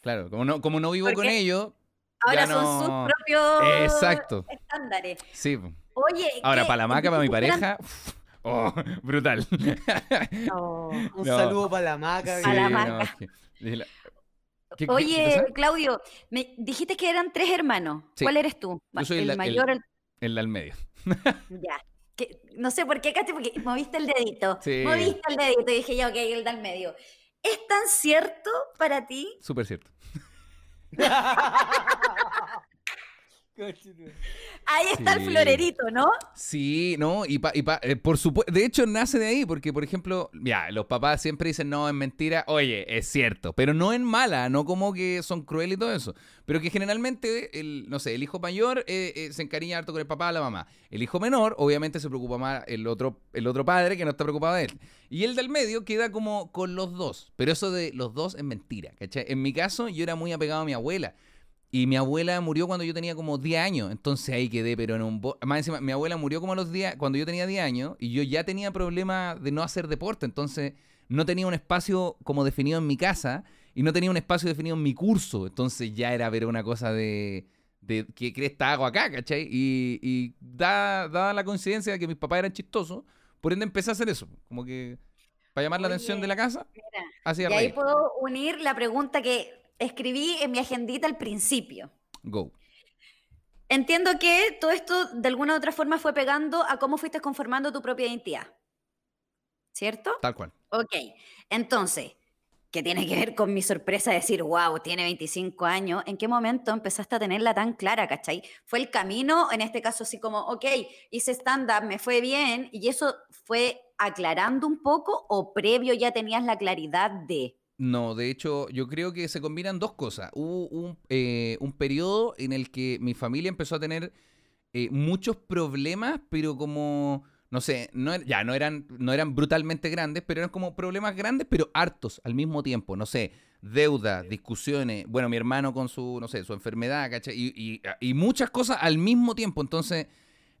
Claro, como no, como no vivo con ellos, Ahora son no- sus propios Exacto. estándares. sí. Oye, Ahora, ¿qué- para la maca, para mi eran- pareja, oh, [LAUGHS] brutal. No. Un No. saludo para la maca. Sí, A la no, maca. es que- dije la- ¿Qué- qué- qué Oye? Claudio, me dijiste que eran tres hermanos. Sí. ¿Cuál eres tú? Yo soy el el, el- mayor, el- En la al medio. Ya. Que- no sé por qué, Casti, porque moviste el dedito. Sí. Moviste el dedito y dije, ya, ok, el del medio. ¿Es tan cierto para ti? Súper cierto. [LAUGHS] [LAUGHS] Ahí está el florerito, ¿no? Sí, no, y, pa- y pa- eh, por supuesto, de hecho nace de ahí, porque por ejemplo, ya, los papás siempre dicen, no, es mentira, oye, es cierto, pero no en mala, no como que son crueles y todo eso, pero que generalmente, el, no sé, el hijo mayor eh, eh, se encariña harto con el papá o la mamá, el hijo menor obviamente se preocupa más el otro, el otro padre que no está preocupado de él, y el del medio queda como con los dos, pero eso de los dos es mentira, ¿cachai? En mi caso, yo era muy apegado a mi abuela, y mi abuela murió cuando yo tenía como 10 años. Entonces ahí quedé, pero en un... Más encima, mi abuela murió como a los 10, cuando yo tenía 10 años y yo ya tenía problemas de no hacer deporte. Entonces no tenía un espacio como definido en mi casa y no tenía un espacio definido en mi curso. Entonces ya era ver una cosa de... de ¿Qué cresta hago acá, cachai? Y, y da, dada la coincidencia de que mis papás eran chistosos, por ende empecé a hacer eso. Como que... Para llamar la atención de la casa, Mira, y ahí puedo unir la pregunta que escribí en mi agendita al principio. Go. Entiendo que todo esto de alguna u otra forma fue pegando a cómo fuiste conformando tu propia identidad. ¿Cierto? Tal cual. Ok, entonces, ¿qué tiene que ver con mi sorpresa de decir, wow, tiene 25 años? ¿En qué momento empezaste a tenerla tan clara, cachai? ¿Fue el camino, en este caso, así como, ok, hice stand-up, me fue bien, y eso fue aclarando un poco o previo ya tenías la claridad de... No, de hecho, yo creo que se combinan dos cosas. Hubo un, eh, un periodo en el que mi familia empezó a tener eh, muchos problemas, pero como, no sé, no, er- ya no eran, no eran brutalmente grandes, pero eran como problemas grandes, pero hartos al mismo tiempo. No sé, deudas, discusiones, bueno, mi hermano con su, no sé, su enfermedad, ¿cachai? Y, y- y muchas cosas al mismo tiempo. Entonces,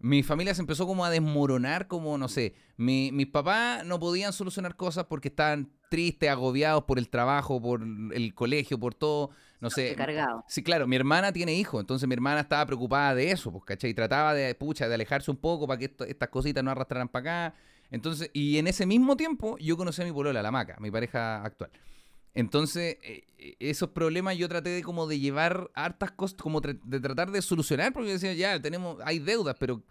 mi familia se empezó como a desmoronar, como, no sé, mi- mis papás no podían solucionar cosas porque estaban tristes, agobiados por el trabajo, por el colegio, por todo, no sé. Cargado. Sí, claro, mi hermana tiene hijos, entonces mi hermana estaba preocupada de eso, pues, ¿cachai? Trataba de, pucha, de alejarse un poco para que esto- estas cositas no arrastraran para acá. Entonces, y en ese mismo tiempo yo conocí a mi polola, la maca, mi pareja actual. Entonces, eh, eh, esos problemas yo traté de como de llevar hartas cosas, como tra- de tratar de solucionar, porque yo decía, ya, tenemos, hay deudas, pero,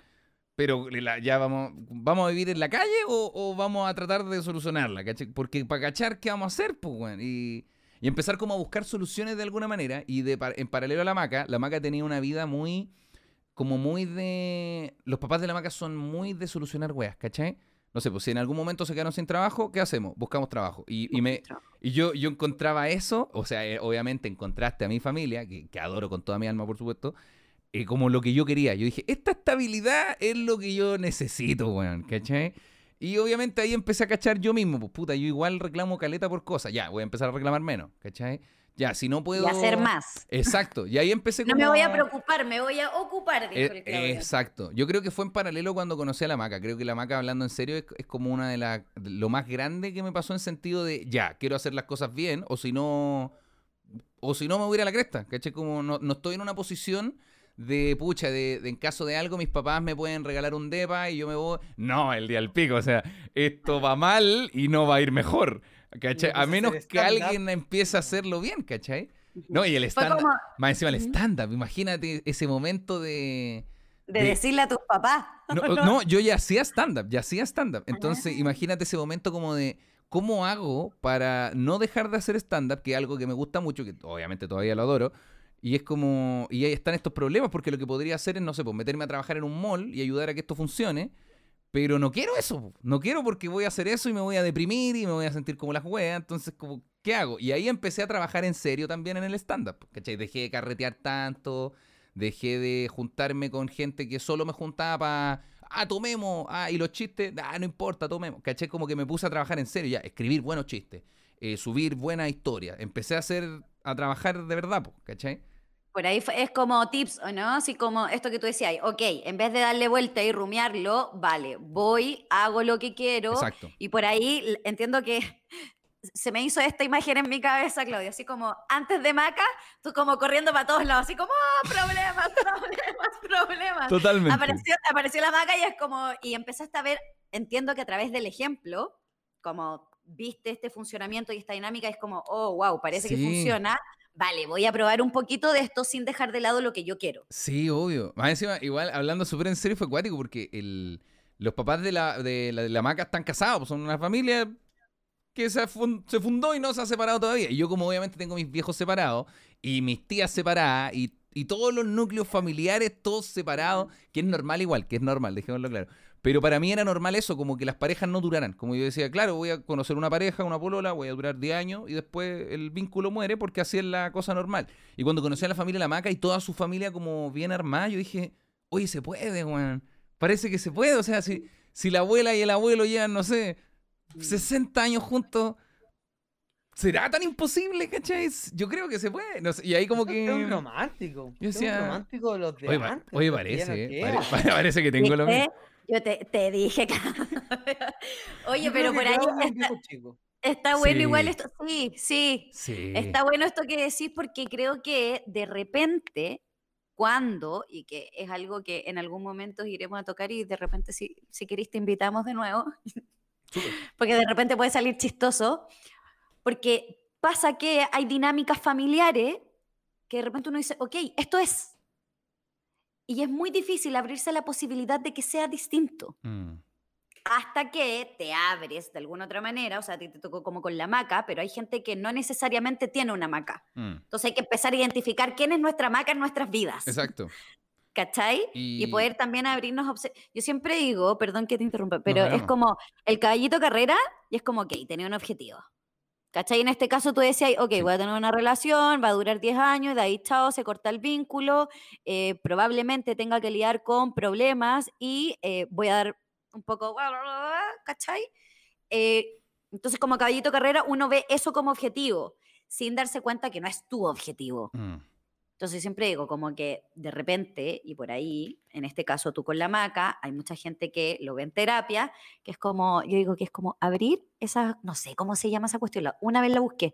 pero ya vamos, ¿vamos a vivir en la calle o, o vamos a tratar de solucionarla? ¿cachai? Porque para cachar, ¿qué vamos a hacer? Pues, weón? y, y empezar como a buscar soluciones de alguna manera. Y de, en paralelo a la maca, la maca tenía una vida muy, como muy de... Los papás de la maca son muy de solucionar weas, ¿cachai? No sé, pues si en algún momento se quedaron sin trabajo, ¿qué hacemos? Buscamos trabajo. Y, y me, y yo, yo encontraba eso, o sea, eh, obviamente en contraste a mi familia, que, que adoro con toda mi alma, por supuesto, eh, como lo que yo quería. Yo dije, esta estabilidad es lo que yo necesito, weón, ¿cachai? Y obviamente ahí empecé a cachar yo mismo, pues puta, yo igual reclamo caleta por cosas, ya, voy a empezar a reclamar menos, ¿cachai? Ya, si no puedo... Y hacer más. Exacto, y ahí empecé No como... me voy a preocupar, me voy a ocupar, dijo Eh, el exacto. Yo creo que fue en paralelo cuando conocí a la maca. Creo que la maca, hablando en serio, es, es como una de las. lo más grande que me pasó en sentido de ya, quiero hacer las cosas bien, o si no. O si no, me voy a ir a la cresta. ¿Cachai? Como no, no estoy en una posición de pucha, de, de en caso de algo, mis papás me pueden regalar un depa y yo me voy. No, el día al pico. O sea, esto va mal y no va a ir mejor. ¿Cachai? A a menos que stand-up. alguien empiece a hacerlo bien, ¿cachai? No, y el Fue stand como Más encima el stand-up. Imagínate ese momento de. de de- decirle a tus papás. No, [LAUGHS] no, yo ya hacía stand-up, ya hacía stand-up. Entonces, Ah. imagínate ese momento como de cómo hago para no dejar de hacer stand-up, que es algo que me gusta mucho, que obviamente todavía lo adoro. Y es como, y ahí están estos problemas, porque lo que podría hacer es, no sé, pues meterme a trabajar en un mall y ayudar a que esto funcione. Pero no quiero eso, po. no quiero porque voy a hacer eso y me voy a deprimir y me voy a sentir como las weas. Entonces, como, ¿qué hago? Y ahí empecé a trabajar en serio también en el stand-up. ¿Cachai? Dejé de carretear tanto, dejé de juntarme con gente que solo me juntaba para, ah, tomemos, ah, y los chistes, ah, no importa, tomemos. ¿Cachai? Como que me puse a trabajar en serio, ya, escribir buenos chistes, eh, subir buenas historias. Empecé a hacer, a trabajar de verdad, po, ¿cachai? Por ahí es como tips, ¿o no? Así como esto que tú decías, ok, en vez de darle vuelta y rumiarlo, vale, voy, hago lo que quiero. Exacto. Y por ahí entiendo que [LAUGHS] se me hizo esta imagen en mi cabeza, Claudia, así como antes de Maca, tú como corriendo para todos lados, así como, ¡oh, problemas, [LAUGHS] problemas, problemas! Totalmente. Apareció, apareció la Maca y es como, y empezaste a ver, entiendo que a través del ejemplo, como viste este funcionamiento y esta dinámica, es como, oh, wow, parece que Sí. funciona. Vale, voy a probar un poquito de esto sin dejar de lado lo que yo quiero. Sí, obvio. Más encima, igual, hablando súper en serio, fue acuático porque el, los papás de la, de, la, de la maca están casados, pues son una familia que se, se fundó y no se ha separado todavía. Y yo, como obviamente tengo mis viejos separados y mis tías separadas y, y todos los núcleos familiares, todos separados, que es normal igual, que es normal, dejémoslo claro. Pero para mí era normal eso, como que las parejas no duraran. Como yo decía, claro, voy a conocer una pareja, una polola, voy a durar 10 años y después el vínculo muere porque así es la cosa normal. Y cuando conocí a la familia La Maca y toda su familia como bien armada, yo dije, oye, se puede, weón. Parece que se puede. O sea, si, si la abuela y el abuelo llevan, no sé, 60 años juntos, ¿será tan imposible, cachai? Yo creo que se puede. No sé, y ahí como que... Es un romántico. Yo es un romántico de los de Oye, antes. parece, eh, pare- [LAUGHS] parece que tengo lo mismo. Yo te, te dije que... [LAUGHS] Oye, pero por ahí está, está bueno igual Sí. esto. Sí, sí. Sí. Está bueno esto que decís porque creo que de repente, cuando, y que es algo que en algún momento iremos a tocar y de repente si, si queréis te invitamos de nuevo, [LAUGHS] porque de repente puede salir chistoso, porque pasa que hay dinámicas familiares que de repente uno dice, ok, esto es. Y es muy difícil abrirse a la posibilidad de que sea distinto Mm. hasta que te abres de alguna otra manera, o sea, a ti te tocó como con la maca, pero hay gente que no necesariamente tiene una maca. Mm. Entonces hay que empezar a identificar quién es nuestra maca en nuestras vidas. Exacto. [LAUGHS] ¿Cachai? Y, Y poder también abrirnos. obse- Yo siempre digo, perdón que te interrumpa, pero no, es no. como el caballito carrera y es como, ok, tenía un objetivo. ¿Cachai? En este caso tú decías, ok, voy a tener una relación, va a durar 10 años, de ahí chao, se corta el vínculo, eh, probablemente tenga que lidiar con problemas y eh, voy a dar un poco, ¿cachai? Eh, entonces como caballito carrera uno ve eso como objetivo, sin darse cuenta que no es tu objetivo. Mm. Entonces siempre digo como que de repente, y por ahí, en este caso tú con la maca, hay mucha gente que lo ve en terapia, que es como, yo digo que es como abrir esa, no sé cómo se llama esa cuestión, una vez la busqué,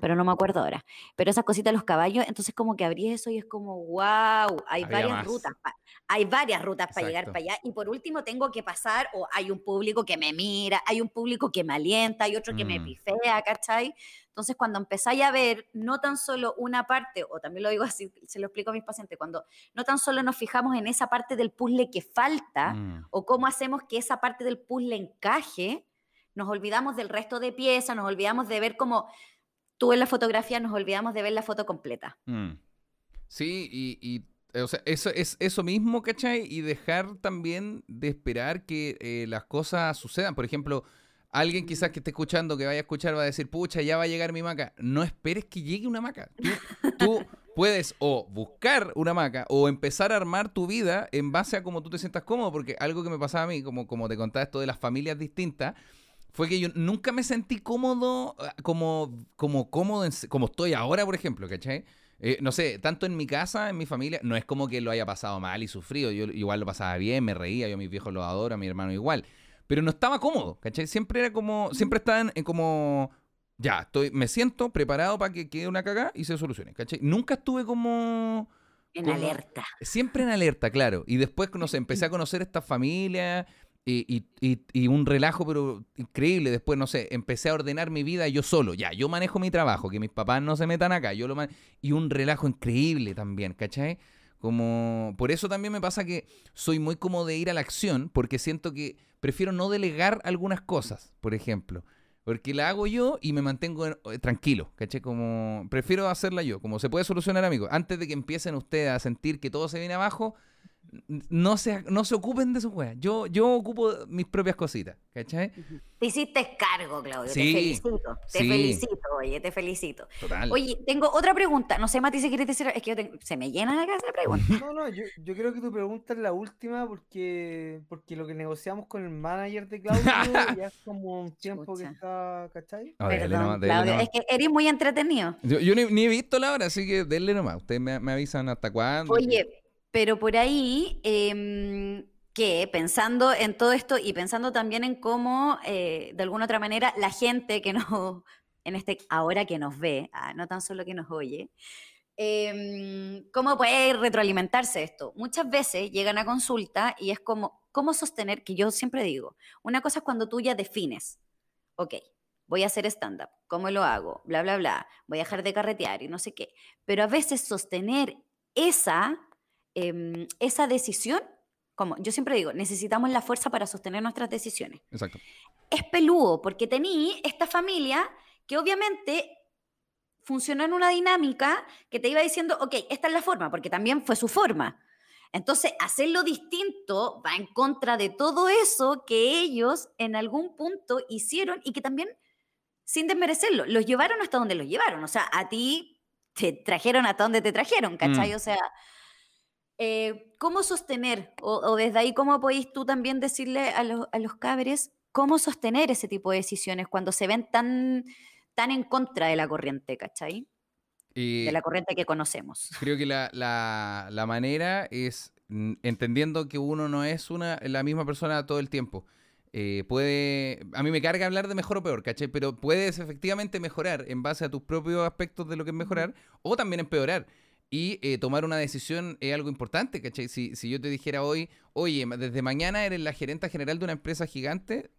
pero no me acuerdo ahora, pero esas cositas de los caballos, entonces como que abrí eso y es como, wow, hay Había varias más. rutas, pa- hay varias rutas para llegar para allá, y por último tengo que pasar, o hay un público que me mira, hay un público que me alienta, hay otro que me Mm. pifea, ¿cachai? Entonces, cuando empezáis a ver no tan solo una parte, o también lo digo así, se lo explico a mis pacientes, cuando no tan solo nos fijamos en esa parte del puzzle que falta, Mm. o cómo hacemos que esa parte del puzzle encaje, nos olvidamos del resto de piezas, nos olvidamos de ver como tú en la fotografía, nos olvidamos de ver la foto completa. Mm. Sí, y, y, o sea, eso es eso mismo, ¿cachai? Y dejar también de esperar que eh, las cosas sucedan. Por ejemplo, alguien quizás que esté escuchando, que vaya a escuchar, va a decir, pucha, ya va a llegar mi maca. No esperes que llegue una maca. Tú, tú puedes o buscar una maca o empezar a armar tu vida en base a cómo tú te sientas cómodo, porque algo que me pasaba a mí, como, como te contaba esto de las familias distintas, fue que yo nunca me sentí cómodo ah, como, como cómodo, en- como estoy ahora, por ejemplo, ¿cachai? Eh, no sé, tanto en mi casa, en mi familia, no es como que lo haya pasado mal y sufrido, yo igual lo pasaba bien, me reía, yo a mis viejos los adoro, a mi hermano igual, pero no estaba cómodo, ¿cachai? Siempre era como, siempre estaban en como, ya, estoy, me siento preparado para que quede una cagada y se solucione, ¿cachai? Nunca estuve como... En alerta. Siempre en alerta, claro. Y después, no sé, empecé a [LAUGHS] conocer esta familia y, y- y- y un relajo, pero increíble. Después, no sé, empecé a ordenar mi vida yo solo. Ya, yo manejo mi trabajo, que mis papás no se metan acá. Yo lo man- Y un relajo increíble también, ¿cachai? Como... Por eso también me pasa que soy muy como de ir a la acción, porque siento que prefiero no delegar algunas cosas, por ejemplo. Porque la hago yo y me mantengo eh, tranquilo, ¿cachai? Como prefiero hacerla yo, como se puede solucionar, amigos. Antes de que empiecen ustedes a sentir que todo se viene abajo, no se, no se ocupen de sus weas. Yo, yo ocupo mis propias cositas, ¿cachai? Te hiciste cargo, Claudio. Sí, te felicito. Te sí. felicito, oye, te felicito. Total. Oye, tengo otra pregunta. No sé, Mati, si quieres decir. Es que yo tengo- se me llena la casa de preguntas. [LAUGHS] No, no, yo, yo creo que tu pregunta es la última porque, porque lo que negociamos con el manager de Claudio [LAUGHS] ya es como un tiempo que está, ¿cachai? A ver, Perdón, nomás, Claudio. nomás. Es que eres muy entretenido. Yo, yo ni, ni he visto la hora, así que denle nomás. Ustedes me, me avisan hasta cuándo. Oye, pero por ahí, em, que pensando en todo esto y pensando también en cómo, eh, de alguna otra manera, la gente que nos, [LAUGHS] en este, ahora que nos ve, ah, no tan solo que nos oye, em, cómo puede retroalimentarse esto. Muchas veces llegan a consulta y es como, ¿cómo sostener? Que yo siempre digo, una cosa es cuando tú ya defines, ok, voy a hacer stand-up, ¿cómo lo hago? Bla, bla, bla, voy a dejar de carretear y no sé qué. Pero a veces sostener esa, em, esa decisión, como yo siempre digo, necesitamos la fuerza para sostener nuestras decisiones. Exacto. Es peludo porque tení esta familia que obviamente funcionó en una dinámica que te iba diciendo, ok, esta es la forma, porque también fue su forma. Entonces, hacerlo distinto va en contra de todo eso que ellos en algún punto hicieron y que también, sin desmerecerlo, los llevaron hasta donde los llevaron. O sea, a ti te trajeron hasta donde te trajeron, ¿cachai? Mm. O sea, eh, ¿cómo sostener? O, o desde ahí, ¿cómo podéis tú también decirle a los, a los cabres cómo sostener ese tipo de decisiones cuando se ven tan, tan en contra de la corriente, ¿cachai? De la corriente que conocemos. Creo que la, la- la manera es entendiendo que uno no es una, la misma persona todo el tiempo. Eh, puede, a mí me carga hablar de mejor o peor, ¿cachai? Pero puedes efectivamente mejorar en base a tus propios aspectos de lo que es mejorar o también empeorar. Y eh, tomar una decisión es algo importante, ¿cachai? Si, si yo te dijera hoy, oye, desde mañana eres la gerenta general de una empresa gigante,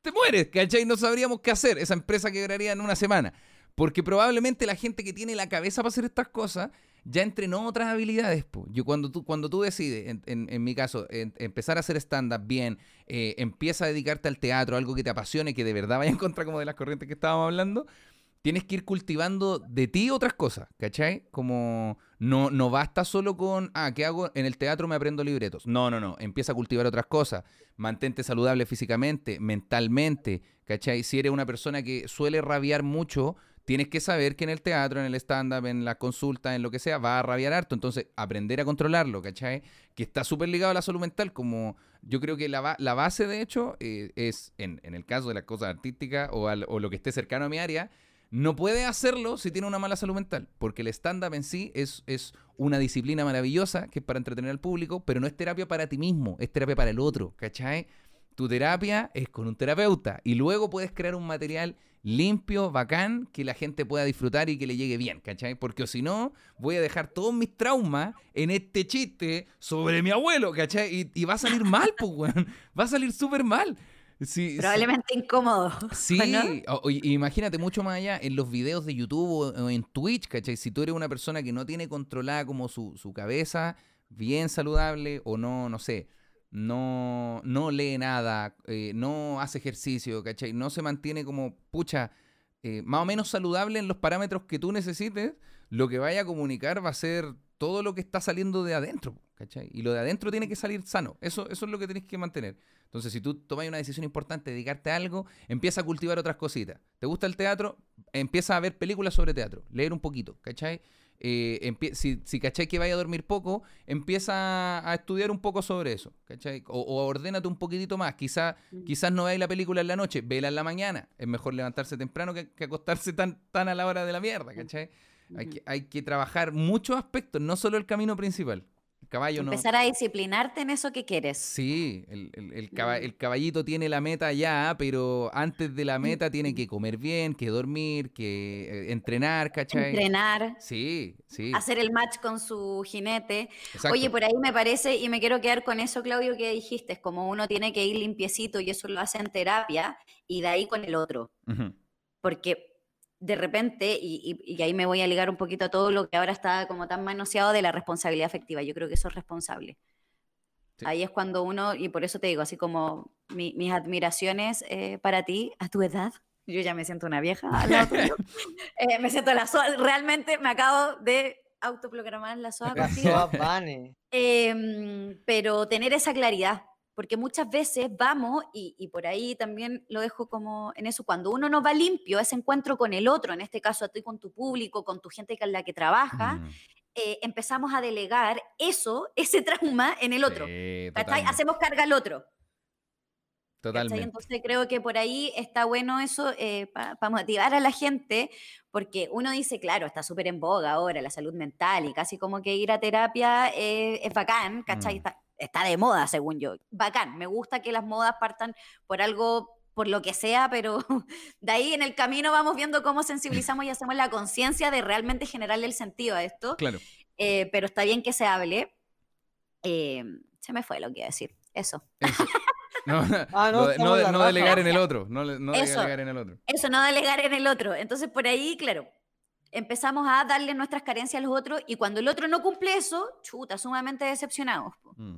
te mueres, ¿cachai? No sabríamos qué hacer. Esa empresa quebraría en una semana. Porque probablemente la gente que tiene la cabeza para hacer estas cosas ya entrenó otras habilidades. po. Yo cuando tú, cuando tú decides, en, en- en mi caso, en- empezar a hacer stand-up bien, eh, empieza a dedicarte al teatro, algo que te apasione, que de verdad vaya en contra como de las corrientes que estábamos hablando, tienes que ir cultivando de ti otras cosas, ¿cachai? Como no, no basta solo con, ah, ¿qué hago? En el teatro me aprendo libretos. No, no, no. Empieza a cultivar otras cosas. Mantente saludable físicamente, mentalmente, ¿cachai? Si eres una persona que suele rabiar mucho, tienes que saber que en el teatro, en el stand-up, en la consulta, en lo que sea, va a rabiar harto. Entonces, aprender a controlarlo, ¿cachai? Que está súper ligado a la salud mental. Como yo creo que la, la base, de hecho, eh, es, en, en el caso de las cosas artísticas o lo que esté cercano a mi área, no puede hacerlo si tiene una mala salud mental, porque el stand-up en sí es, es una disciplina maravillosa que es para entretener al público, pero no es terapia para ti mismo, es terapia para el otro, ¿cachai? Tu terapia es con un terapeuta y luego puedes crear un material limpio, bacán, que la gente pueda disfrutar y que le llegue bien, ¿cachai? Porque si no, voy a dejar todos mis traumas en este chiste sobre mi abuelo, ¿cachai? Y, y va a salir mal, pues, weón. Va a salir súper mal. Sí, sí. Probablemente incómodo. [LAUGHS] Sí, imagínate mucho más allá en los videos de YouTube o, o en Twitch, ¿cachai? Si tú eres una persona que no tiene controlada como su, su cabeza, bien saludable, o no, no sé, no, no lee nada, eh, no hace ejercicio, ¿cachai? No se mantiene como, pucha, eh, más o menos saludable en los parámetros que tú necesites, lo que vaya a comunicar va a ser todo lo que está saliendo de adentro, ¿cachai? Y lo de adentro tiene que salir sano, eso, eso es lo que tienes que mantener. Entonces, si tú tomas una decisión importante, dedicarte a algo, empieza a cultivar otras cositas. ¿Te gusta el teatro? Empieza a ver películas sobre teatro, leer un poquito, ¿cachai? Eh, si, si cachai que vaya a dormir poco, empieza a estudiar un poco sobre eso, ¿cachai? O, o ordénate un poquitito más. Quizá, quizás no veáis la película en la noche, vela en la mañana. Es mejor levantarse temprano que, que acostarse tan, tan a la hora de la mierda, ¿cachai? Hay, que, hay que trabajar muchos aspectos, no solo el camino principal. El caballo no... Empezar a disciplinarte en eso que quieres. Sí, el, el- el caba- el caballito tiene la meta ya, pero antes de la meta tiene que comer bien, que dormir, que eh, entrenar, ¿cachai? Entrenar, Sí, sí. hacer el match con su jinete. exacto. Oye, por ahí me parece, y me quiero quedar con eso, Claudio, que dijiste, es como uno tiene que ir limpiecito y eso lo hace en terapia, y de ahí con el otro. Porque de repente, y, y- y ahí me voy a ligar un poquito a todo lo que ahora está como tan manoseado de la responsabilidad afectiva. Yo creo que eso es responsable. Sí. Ahí es cuando uno, y por eso te digo, así como mi- mis admiraciones eh, para ti, a tu edad, yo ya me siento una vieja. [LAUGHS] Eh, me siento la soa, realmente me acabo de autoprogramar la soa [LAUGHS] La contigo. Em, pero tener esa claridad, porque muchas veces vamos, y, y por ahí también lo dejo como en eso, cuando uno no va limpio, ese encuentro con el otro, en este caso a ti con tu público, con tu gente con la que trabaja, Mm, eh, empezamos a delegar eso, [LAUGHS] ese trauma en el otro. sí, Hacemos carga al otro. totalmente. Entonces creo que por ahí está bueno eso para motivar a la gente, porque uno dice, claro, está súper en boga ahora la salud mental y casi como que ir a terapia eh, es bacán, ¿cachai? Mm. Está, está de moda, según yo. Bacán, me gusta que las modas partan por algo, por lo que sea, pero [LAUGHS] de ahí en el camino vamos viendo cómo sensibilizamos y hacemos la conciencia de realmente generarle el sentido a esto. Claro. Eh, pero está bien que se hable. Eh, se me fue lo que iba a decir. Eso. Eso. [LAUGHS] No, [LAUGHS] Ah, no, delegar en el otro. No, le- no Eso. delegar en el otro. Eso, no delegar en el otro. Entonces, por ahí, claro, empezamos a darle nuestras carencias a los otros y cuando el otro no cumple eso, chuta, sumamente decepcionados. Mm.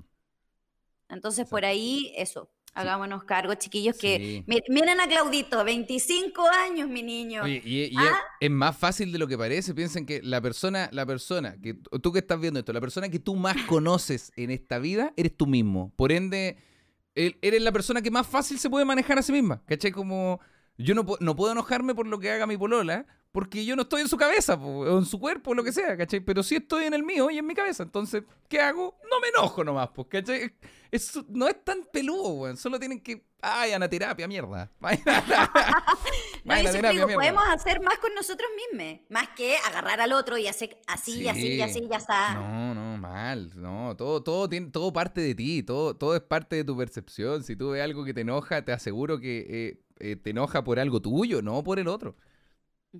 Entonces, por ahí, eso, Hagámonos cargo, chiquillos, que Sí. mi- miren a Claudito, 25 años, mi niño. Oye, y, Ah. es más fácil de lo que parece. Piensen que la persona, la persona, que tú que estás viendo esto, la persona que tú más [LAUGHS] conoces en esta vida, eres tú mismo. Por ende, eres la persona que más fácil se puede manejar a sí misma. ¿Cachai? Como yo no, no puedo enojarme por lo que haga mi polola, porque yo no estoy en su cabeza, o en su cuerpo, o lo que sea, ¿cachai? Pero sí estoy en el mío y en mi cabeza. Entonces, ¿qué hago? No me enojo nomás, pues, ¿cachai? Es- no es tan peludo, weón. Solo tienen que. Ay, [LAUGHS] a la terapia, mierda. Vayan No, a terapia, digo, mierda. podemos hacer más con nosotros mismos, más que agarrar al otro y hacer así, y así, y Sí. así, ya está. No, no, mal. No, todo, todo tiene, todo parte de ti, todo, todo es parte de tu percepción. Si tú ves algo que te enoja, te aseguro que eh, eh, te enoja por algo tuyo, no por el otro.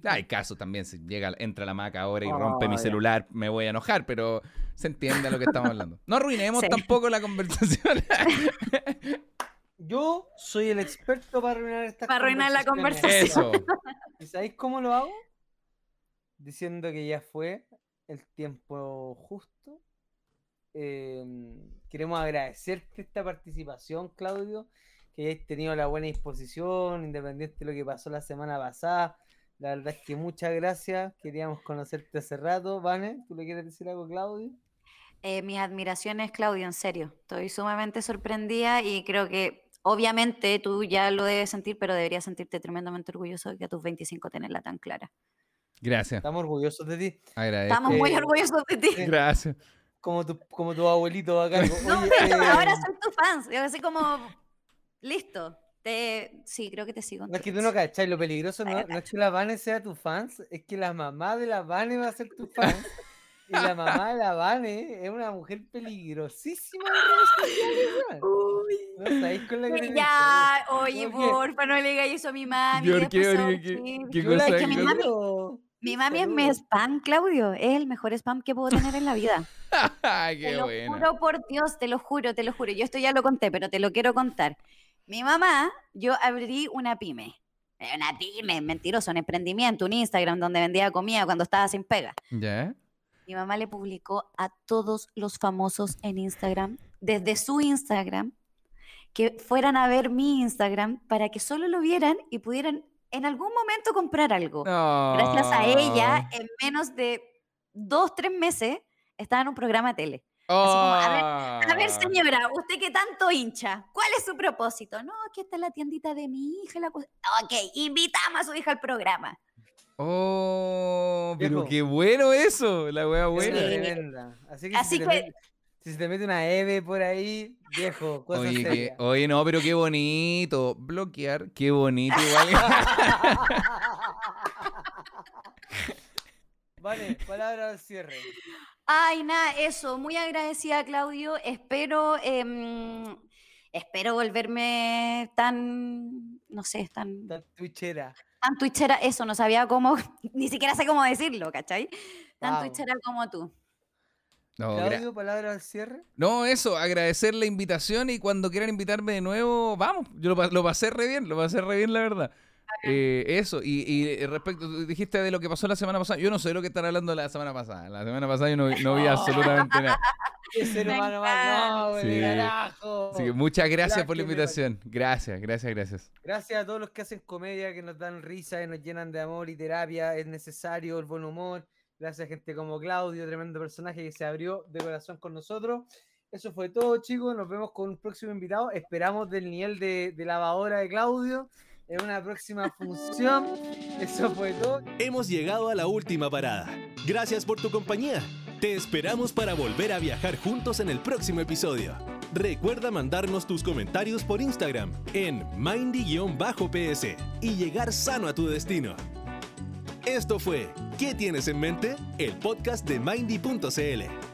Hay casos también, si llega, entra la maca ahora y rompe Oh, mi ya. celular, me voy a enojar, pero se entiende a lo que estamos hablando. [LAUGHS] No arruinemos Sí. tampoco la conversación. [LAUGHS] Yo soy el experto para arruinar esta Para arruinar la Eso. [LAUGHS] ¿Y sabéis cómo lo hago? Diciendo que ya fue el tiempo justo. Em, queremos agradecerte esta participación, Claudio, que hayáis tenido la buena disposición, independiente de lo que pasó la semana pasada. La verdad es que muchas gracias. Queríamos conocerte hace rato. Vane, ¿tú le quieres decir algo, Claudio? Eh, mis admiraciones, Claudio, en serio. Estoy sumamente sorprendida y creo que obviamente tú ya lo debes sentir, pero deberías sentirte tremendamente orgulloso de que a tus 25 tenerla tan clara. Gracias. Estamos orgullosos de ti. Agradezco. Estamos muy Eh, orgullosos de ti. Gracias. Como tu, como tu abuelito a cargo. [LAUGHS] No, Oye, hecho, ahora em, soy tu fans. Yo así como, listo. Te, sí, creo que te sigo. No es que tú no cachai, lo peligroso no, no es que la Vane sea tu fans, es que la mamá de la Vane va a ser tu fan. Y la mamá de la Vane es una mujer peligrosísima weón. No sabéis con la que te Uy, metes, Ya, oye, porfa, no le digas eso a mi mami. ¿Por que qué, cosa? que mi ¿Qué mami- quiero. Mi mami es mi spam, Claudio. Es el mejor spam que puedo tener en la vida. [LAUGHS] Te qué lo buena. juro por Dios, te lo juro, te lo juro. Yo esto ya lo conté, pero te lo quiero contar. Mi mamá, yo abrí una pyme. Eh, Una pyme, mentiroso, un emprendimiento, un Instagram donde vendía comida cuando estaba sin pega. ¿Ya? Mi mamá le publicó a todos los famosos en Instagram, desde su Instagram, que fueran a ver mi Instagram para que solo lo vieran y pudieran en algún momento comprar algo. Gracias a ella, en menos de dos, tres meses, estaba en un programa de tele. Como, a ver, A ver, Ah. señora, usted que tanto hincha, ¿cuál es su propósito? No, que esta es la tiendita de mi hija. La ok, invitamos a su hija al programa. Oh, pero qué bueno eso, la wea Es buena. Sí. tremenda. Así que, Así si, te que- mete, si se te mete una Eve por ahí, viejo, cosa Oye, que- seria. oye, no, pero qué bonito. Bloquear, qué bonito igual. [LAUGHS] vale, palabra al cierre. Ay, nada, eso, muy agradecida, Claudio. Espero, em, espero volverme tan, no sé, tan, Tan twitchera. tan twitchera. Eso, no sabía cómo, [LAUGHS] ni siquiera sé cómo decirlo, ¿cachai? Tan Wow. twitchera como tú. No, gra- Claudio, palabra al cierre. no, eso, agradecer la invitación y cuando quieran invitarme de nuevo, vamos. Yo lo, lo pasé re bien, lo pasé re bien, la verdad. Eh, eso, y, y respecto, tú dijiste de lo que pasó la semana pasada. Yo no sé de lo que están hablando la semana pasada. La semana pasada yo no, vi- no vi [LAUGHS] absolutamente nada. Me humano más noble, Sí. carajo. Así que muchas gracias por la invitación. Gracias, gracias, gracias. Gracias a todos los que hacen comedia, que nos dan risa, que nos llenan de amor y terapia. Es necesario el buen humor. Gracias a gente como Claudio, tremendo personaje que se abrió de corazón con nosotros. Eso fue todo, chicos. Nos vemos con un próximo invitado. Esperamos del nivel de, de lavadora de Claudio en una próxima función. Eso fue todo. Hemos llegado a la última parada. Gracias por tu compañía. Te esperamos para volver a viajar juntos en el próximo episodio. Recuerda mandarnos tus comentarios por Instagram en mindy-ps y llegar sano a tu destino. Esto fue ¿Qué tienes en mente? El podcast de Mindy.cl.